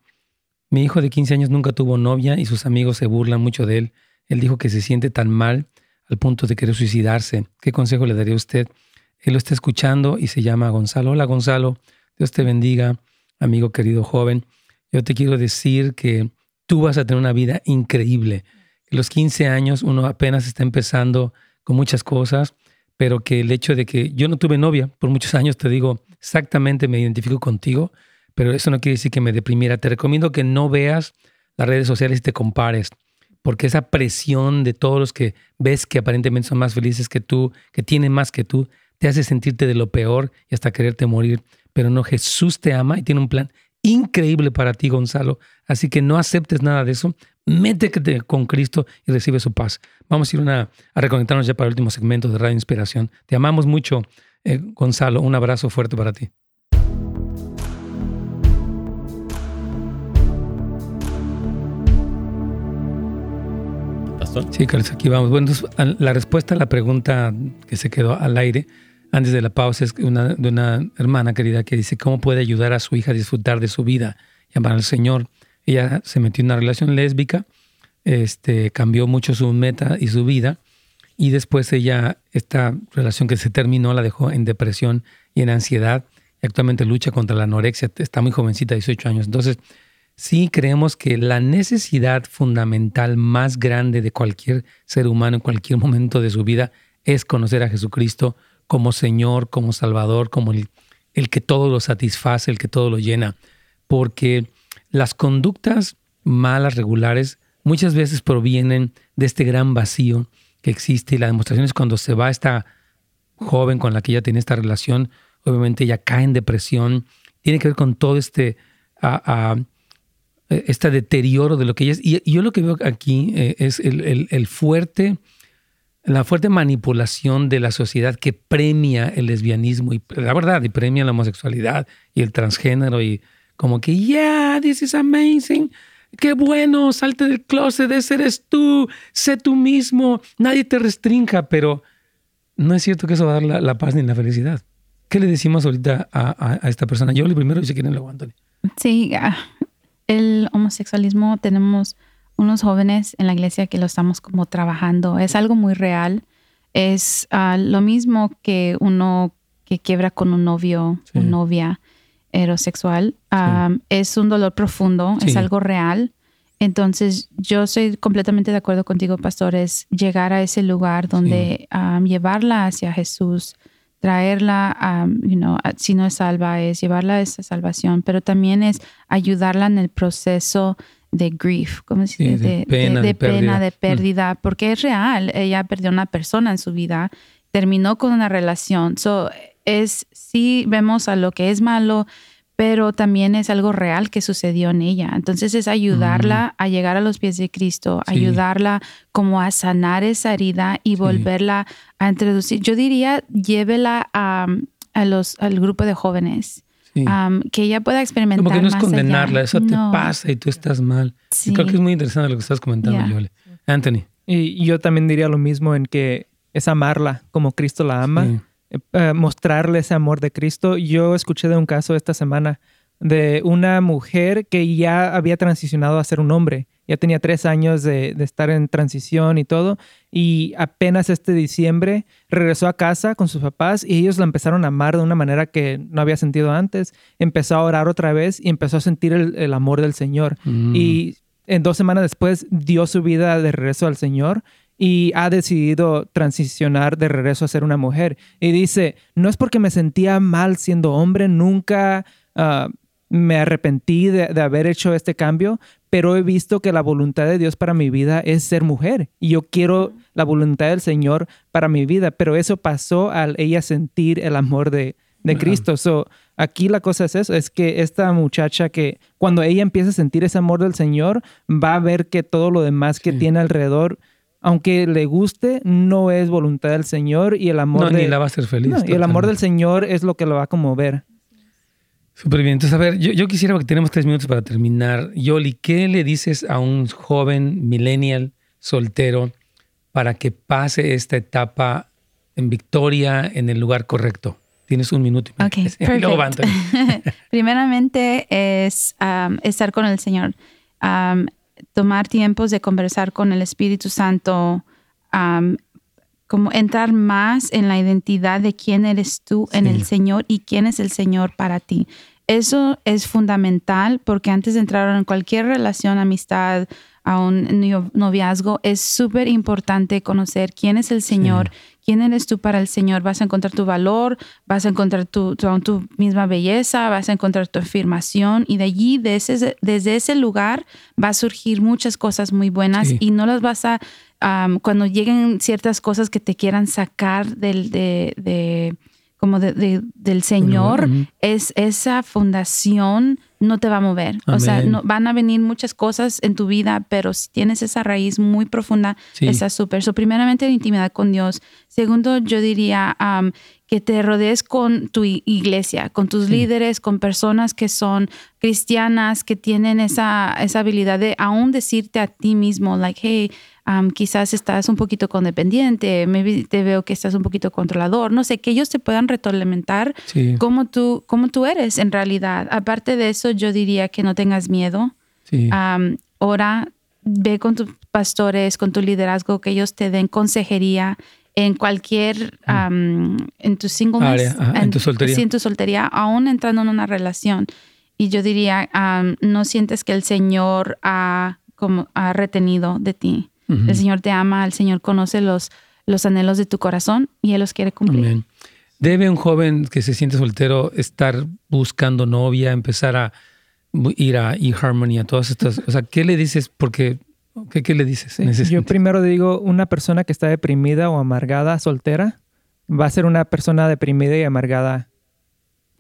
mi hijo de 15 años nunca tuvo novia y sus amigos se burlan mucho de él. Él dijo que se siente tan mal al punto de querer suicidarse. ¿Qué consejo le daría a usted? Él lo está escuchando y se llama Gonzalo. Hola Gonzalo, Dios te bendiga, amigo querido joven. Yo te quiero decir que tú vas a tener una vida increíble los 15 años uno apenas está empezando con muchas cosas, pero que el hecho de que yo no tuve novia por muchos años, te digo, exactamente me identifico contigo, pero eso no quiere decir que me deprimiera. Te recomiendo que no veas las redes sociales y te compares, porque esa presión de todos los que ves que aparentemente son más felices que tú, que tienen más que tú, te hace sentirte de lo peor y hasta quererte morir. Pero no, Jesús te ama y tiene un plan increíble para ti, Gonzalo. Así que no aceptes nada de eso. Métete con Cristo y recibe su paz. Vamos a ir a reconectarnos ya para el último segmento de Radio Inspiración. Te amamos mucho, eh, Gonzalo. Un abrazo fuerte para ti. ¿Pastor? Sí, Carlos, aquí vamos. Bueno, la respuesta a la pregunta que se quedó al aire antes de la pausa es una, de una hermana querida que dice cómo puede ayudar a su hija a disfrutar de su vida y amar al Señor. Ella se metió en una relación lésbica, este, cambió mucho su meta y su vida y después ella, esta relación que se terminó, la dejó en depresión y en ansiedad y actualmente lucha contra la anorexia, está muy jovencita, 18 años. Entonces, sí creemos que la necesidad fundamental más grande de cualquier ser humano en cualquier momento de su vida es conocer a Jesucristo como Señor, como Salvador, como el, el que todo lo satisface, el que todo lo llena. Porque las conductas malas, regulares, muchas veces provienen de este gran vacío que existe y la demostración es cuando se va esta joven con la que ella tiene esta relación, obviamente ella cae en depresión, tiene que ver con todo este, este deterioro de lo que ella es. Y, yo lo que veo aquí eh, es el, fuerte, la fuerte manipulación de la sociedad que premia el lesbianismo y la verdad, y premia la homosexualidad y el transgénero y como que, yeah, this is amazing. Qué bueno, salte del closet, ese eres tú, sé tú mismo, nadie te restrinja, pero no es cierto que eso va a dar la, paz ni la felicidad. ¿Qué le decimos ahorita a, esta persona? Yo le primero y si quieren luego Antonio. Sí, ah, el homosexualismo tenemos unos jóvenes en la iglesia que lo estamos como trabajando. Es algo muy real. Es ah, lo mismo que uno que quiebra con un novio, o novia heterosexual. Ah, es un dolor profundo, es algo real. Entonces, yo estoy completamente de acuerdo contigo, pastor, es llegar a ese lugar donde um, llevarla hacia Jesús, traerla, um, you know, si no es salva, es llevarla a esa salvación, pero también es ayudarla en el proceso de grief, como se de, pena, de, pena, de pérdida, porque es real. Ella perdió una persona en su vida, terminó con una relación. So, es, sí vemos a lo que es malo, pero también es algo real que sucedió en ella. Entonces es ayudarla a llegar a los pies de Cristo, ayudarla como a sanar esa herida y volverla a introducir. Yo diría, llévela a, los, al grupo de jóvenes. que ella pueda experimentar. Como que no es condenarla, eso te pasa y tú estás mal. creo que es muy interesante lo que estás comentando, Yole. Anthony. Y yo también diría lo mismo en que es amarla como Cristo la ama eh, mostrarle ese amor de Cristo. Yo escuché de un caso esta semana de una mujer que ya había transicionado a ser un hombre. Ya tenía tres años de, estar en transición y todo. Y apenas este diciembre regresó a casa con sus papás y ellos la empezaron a amar de una manera que no había sentido antes. Empezó a orar otra vez y empezó a sentir el, amor del Señor. Mm. Y en dos semanas después dio su vida de regreso al Señor y ha decidido transicionar de regreso a ser una mujer. Y dice, no es porque me sentía mal siendo hombre, nunca ah, me arrepentí de, haber hecho este cambio, pero he visto que la voluntad de Dios para mi vida es ser mujer. Y yo quiero la voluntad del Señor para mi vida, pero eso pasó al ella sentir el amor de, Cristo. So, aquí la cosa es eso, es que esta muchacha que cuando ella empieza a sentir ese amor del Señor, va a ver que todo lo demás que tiene alrededor aunque le guste, no es voluntad del Señor y el amor. No, ni la va a hacer feliz. y el amor del Señor es lo que lo va a conmover. Súper bien. Entonces, a ver, yo, quisiera, porque tenemos tres minutos para terminar. Yoli, ¿qué le dices a un joven millennial soltero para que pase esta etapa en victoria en el lugar correcto? Tienes un minuto. Y ok, perfecto. Primeramente es um, estar con el Señor. Um, tomar tiempos de conversar con el Espíritu Santo, como entrar más en la identidad de quién eres tú en el Señor y quién es el Señor para ti. Eso es fundamental porque antes de entrar en cualquier relación, amistad, a un noviazgo, es súper importante conocer quién es el Señor, quién eres tú para el Señor. Vas a encontrar tu valor, vas a encontrar tu, tu, misma belleza, vas a encontrar tu afirmación y de allí, desde ese lugar, va a surgir muchas cosas muy buenas y no las vas a, cuando lleguen ciertas cosas que te quieran sacar del, de, como del Señor, es esa fundación no te va a mover. O sea, no, van a venir muchas cosas en tu vida, pero si tienes esa raíz muy profunda, esa súper. So, primeramente, la intimidad con Dios. Segundo, yo diría que te rodees con tu iglesia, con tus líderes, con personas que son cristianas, que tienen esa, esa habilidad de aún decirte a ti mismo, like, hey, quizás estás un poquito condependiente, maybe te veo que estás un poquito controlador, no sé, que ellos te puedan retroalimentar como, tú, como tú eres en realidad. Aparte de eso, yo diría que no tengas miedo. Sí. ora, ve con tus pastores, con tu liderazgo, que ellos te den consejería en cualquier, mm. en tu single en, tu soltería. Sí, en tu soltería, aún entrando en una relación. Y yo diría, no sientes que el Señor ha, como, ha retenido de ti. El Señor te ama, el Señor conoce los, los anhelos de tu corazón y Él los quiere cumplir. ¿Debe un joven que se siente soltero estar buscando novia, empezar a ir a eHarmony, a todas estas? O sea, ¿qué le dices? Porque, ¿qué, le dices? yo primero digo, una persona que está deprimida o amargada, soltera, va a ser una persona deprimida y amargada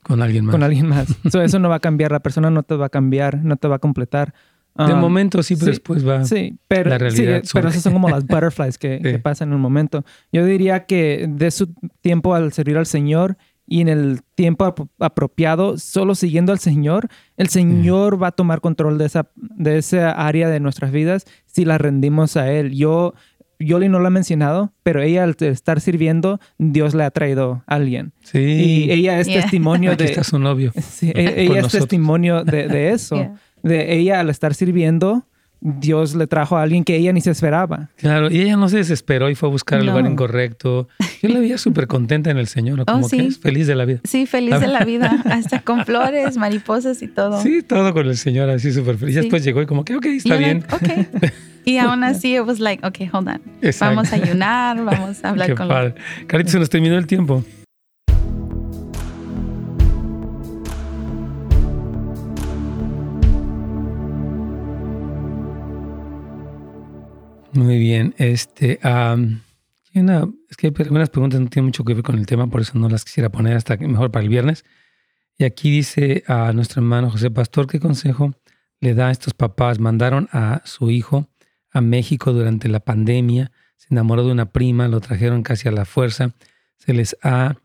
con alguien más. Con alguien más. eso no va a cambiar, la persona no te va a cambiar, no te va a completar. De um, momento sí, pero después va sí, pero, la realidad. Sí, pero esas son como las butterflies que, pasan en un momento. Yo diría que de su tiempo al servir al Señor y en el tiempo apropiado, solo siguiendo al Señor, el Señor va a tomar control de esa, de esa área de nuestras vidas si la rendimos a Él. Yo Yoli no lo ha mencionado, pero ella al estar sirviendo, Dios le ha traído a alguien. Sí. Y ella es testimonio de... Aquí está su novio. Sí, e-, ella es testimonio de, eso. De ella al estar sirviendo, Dios le trajo a alguien que ella ni se esperaba. Claro, y ella no se desesperó y fue a buscar el lugar incorrecto. Yo la veía súper contenta en el Señor, oh, como que es feliz de la vida. Sí, feliz de la vida, hasta con flores, mariposas y todo. Sí, todo con el Señor, así súper feliz. Y después llegó y como que, ok, está bien. Y aún así, it was like, ok, hold on. Vamos a ayunar, vamos a hablar Qué con padre. Carita, se nos terminó el tiempo. Muy bien. Este, es que algunas preguntas no tienen mucho que ver con el tema, por eso no las quisiera poner hasta que mejor para el viernes. Y aquí dice a nuestro hermano José Pastor, ¿qué consejo le da a estos papás? Mandaron a su hijo a México durante la pandemia, se enamoró de una prima, lo trajeron casi a la fuerza, se les ha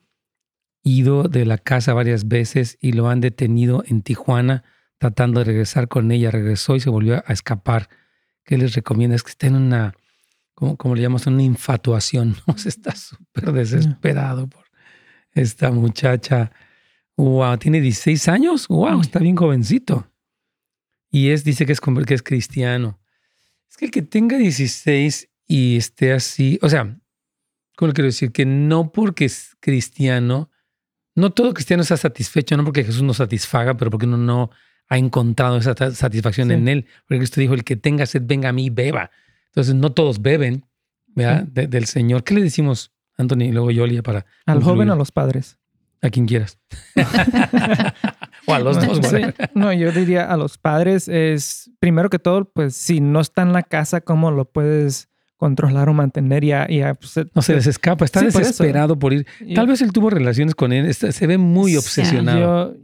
ido de la casa varias veces y lo han detenido en Tijuana tratando de regresar con ella. Regresó y se volvió a escapar. ¿Qué les recomienda? Es que está en una, como, le llamamos, una infatuación. ¿no? Se está súper desesperado por esta muchacha. Wow, tiene 16 años. Wow, está bien jovencito. Y es, dice que es, que es cristiano. Es que el que tenga 16 y esté así, o sea, ¿cómo quiero decir? Que no porque es cristiano, no todo cristiano está satisfecho, no porque Jesús nos satisfaga, pero porque uno no ha encontrado esa satisfacción en él. Porque Cristo dijo, el que tenga sed, venga a mí y beba. Entonces, no todos beben ¿verdad? del Señor. ¿Qué le decimos, Anthony, y luego Yolia, para... Al joven o a los padres. A quien quieras. o a los dos. No, yo diría a los padres es, primero que todo, pues si no está en la casa, ¿cómo lo puedes controlar o mantener? Ya, ya pues, no se les escapa, está desesperado por, ir. Tal vez él tuvo relaciones con él, se ve muy obsesionado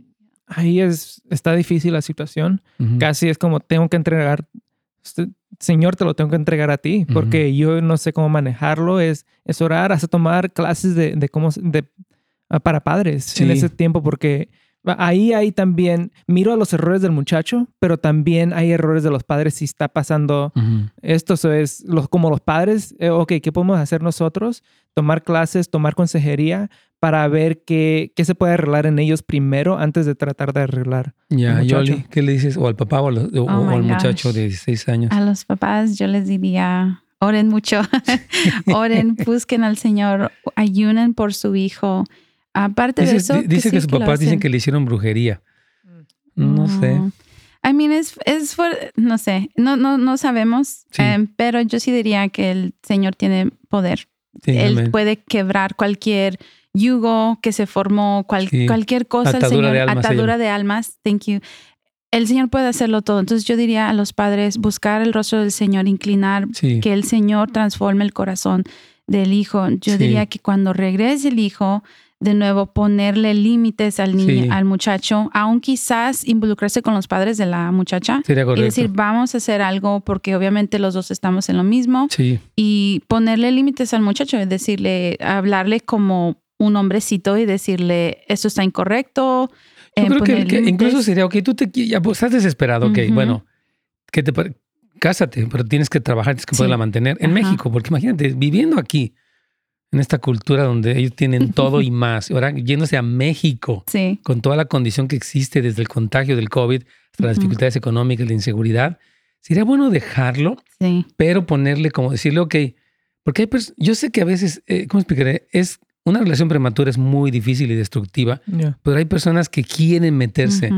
ahí es, está difícil la situación. Casi es como tengo que entregar, este, Señor, te lo tengo que entregar a ti, porque yo no sé cómo manejarlo. Es, es orar, hacer tomar clases de, de cómo, de, ah, para padres en ese tiempo, porque ahí hay también, miro a los errores del muchacho, pero también hay errores de los padres si está pasando esto. es los, como los padres, eh, ok, ¿qué podemos hacer nosotros? Tomar clases, tomar consejería para ver qué, qué se puede arreglar en ellos primero antes de tratar de arreglar. Ya, Yoli, ¿qué le dices? O al papá o, al, oh muchacho de 16 años. A los papás yo les diría, oren mucho, oren, busquen al Señor, ayunen por su hijo Aparte de eso. Dice que, sus papás dicen que le hicieron brujería. No, sé. I mean, es, es no sé, no, no, no sabemos, em, pero yo sí diría que el Señor tiene poder. Él puede quebrar cualquier yugo que se formó, cualquier cosa, atadura el Señor, de almas, atadura de almas, thank you. El Señor puede hacerlo todo. Entonces yo diría a los padres, buscar el rostro del Señor, inclinar, que el Señor transforme el corazón del hijo. Yo diría que cuando regrese el hijo, de nuevo ponerle límites al niño, al muchacho, aún quizás involucrarse con los padres de la muchacha y decir, vamos a hacer algo porque obviamente los dos estamos en lo mismo y ponerle límites al muchacho, es decirle, hablarle como un hombrecito y decirle, esto está incorrecto. Yo eh, creo que, incluso sería, ok, tú te, ya, pues, estás desesperado, ok, bueno, que te, cásate, pero tienes que trabajar, tienes que poderla mantener en México, porque imagínate, viviendo aquí, en esta cultura donde ellos tienen todo y más. Ahora yéndose a México con toda la condición que existe desde el contagio del COVID hasta las dificultades económicas, la inseguridad, sería bueno dejarlo, pero ponerle como decirle, ok, porque hay yo sé que a veces, eh, ¿cómo explicaré? Es una relación prematura es muy difícil y destructiva, pero hay personas que quieren meterse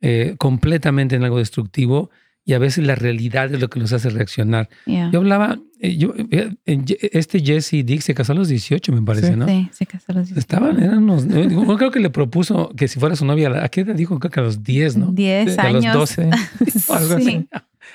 eh, completamente en algo destructivo y a veces la realidad es lo que nos hace reaccionar. Yo hablaba, eh, yo, eh, este Jesse Dick se casó a los 18, me parece, ¿no? Sí, se casó a los 18. Estaban, eran unos, yo creo que le propuso que si fuera su novia, ¿a qué edad dijo? Creo que a los 10, ¿no? 10 años. A los 12, algo así.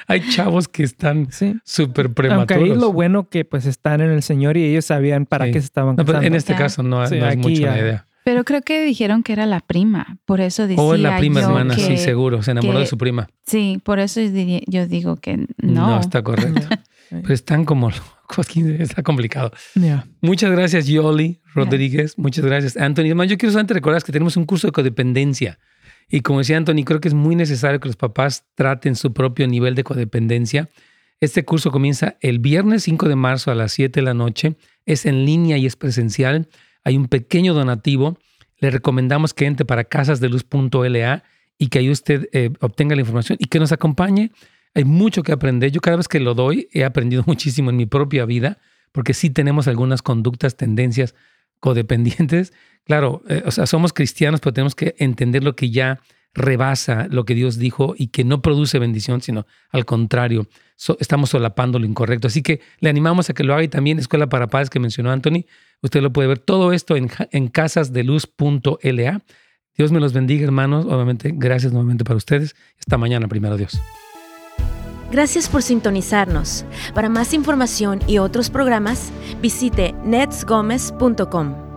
Hay chavos que están súper prematuros. Aunque ahí lo bueno que pues están en el Señor y ellos sabían para qué se estaban casando. en este caso no, no es mucho la idea. Pero creo que dijeron que era la prima, por eso decía O la prima hermana, sí, seguro, se enamoró de su prima. Sí, por eso yo digo que no. No, está correcto. Pero están como está complicado. Muchas gracias, Yoli Rodríguez. Muchas gracias, Anthony. Además, yo quiero solamente recordar que tenemos un curso de codependencia. Y como decía Anthony, creo que es muy necesario que los papás traten su propio nivel de codependencia. Este curso comienza el viernes 5 de marzo a las 7 de la noche. Es en línea y es presencial hay un pequeño donativo. Le recomendamos que entre para casasdeluz.la y que ahí usted eh, obtenga la información y que nos acompañe. Hay mucho que aprender. Yo cada vez que lo doy he aprendido muchísimo en mi propia vida, porque sí tenemos algunas conductas, tendencias codependientes. Claro, eh, o sea, somos cristianos, pero tenemos que entender lo que ya rebasa lo que Dios dijo y que no produce bendición, sino al contrario, estamos solapando lo incorrecto. Así que le animamos a que lo haga y también Escuela para Padres que mencionó Anthony. Usted lo puede ver todo esto en, en casasdeluz.la. Dios me los bendiga, hermanos. Obviamente, gracias nuevamente para ustedes. Esta mañana, primero Dios. Gracias por sintonizarnos. Para más información y otros programas, visite netsgomez.com.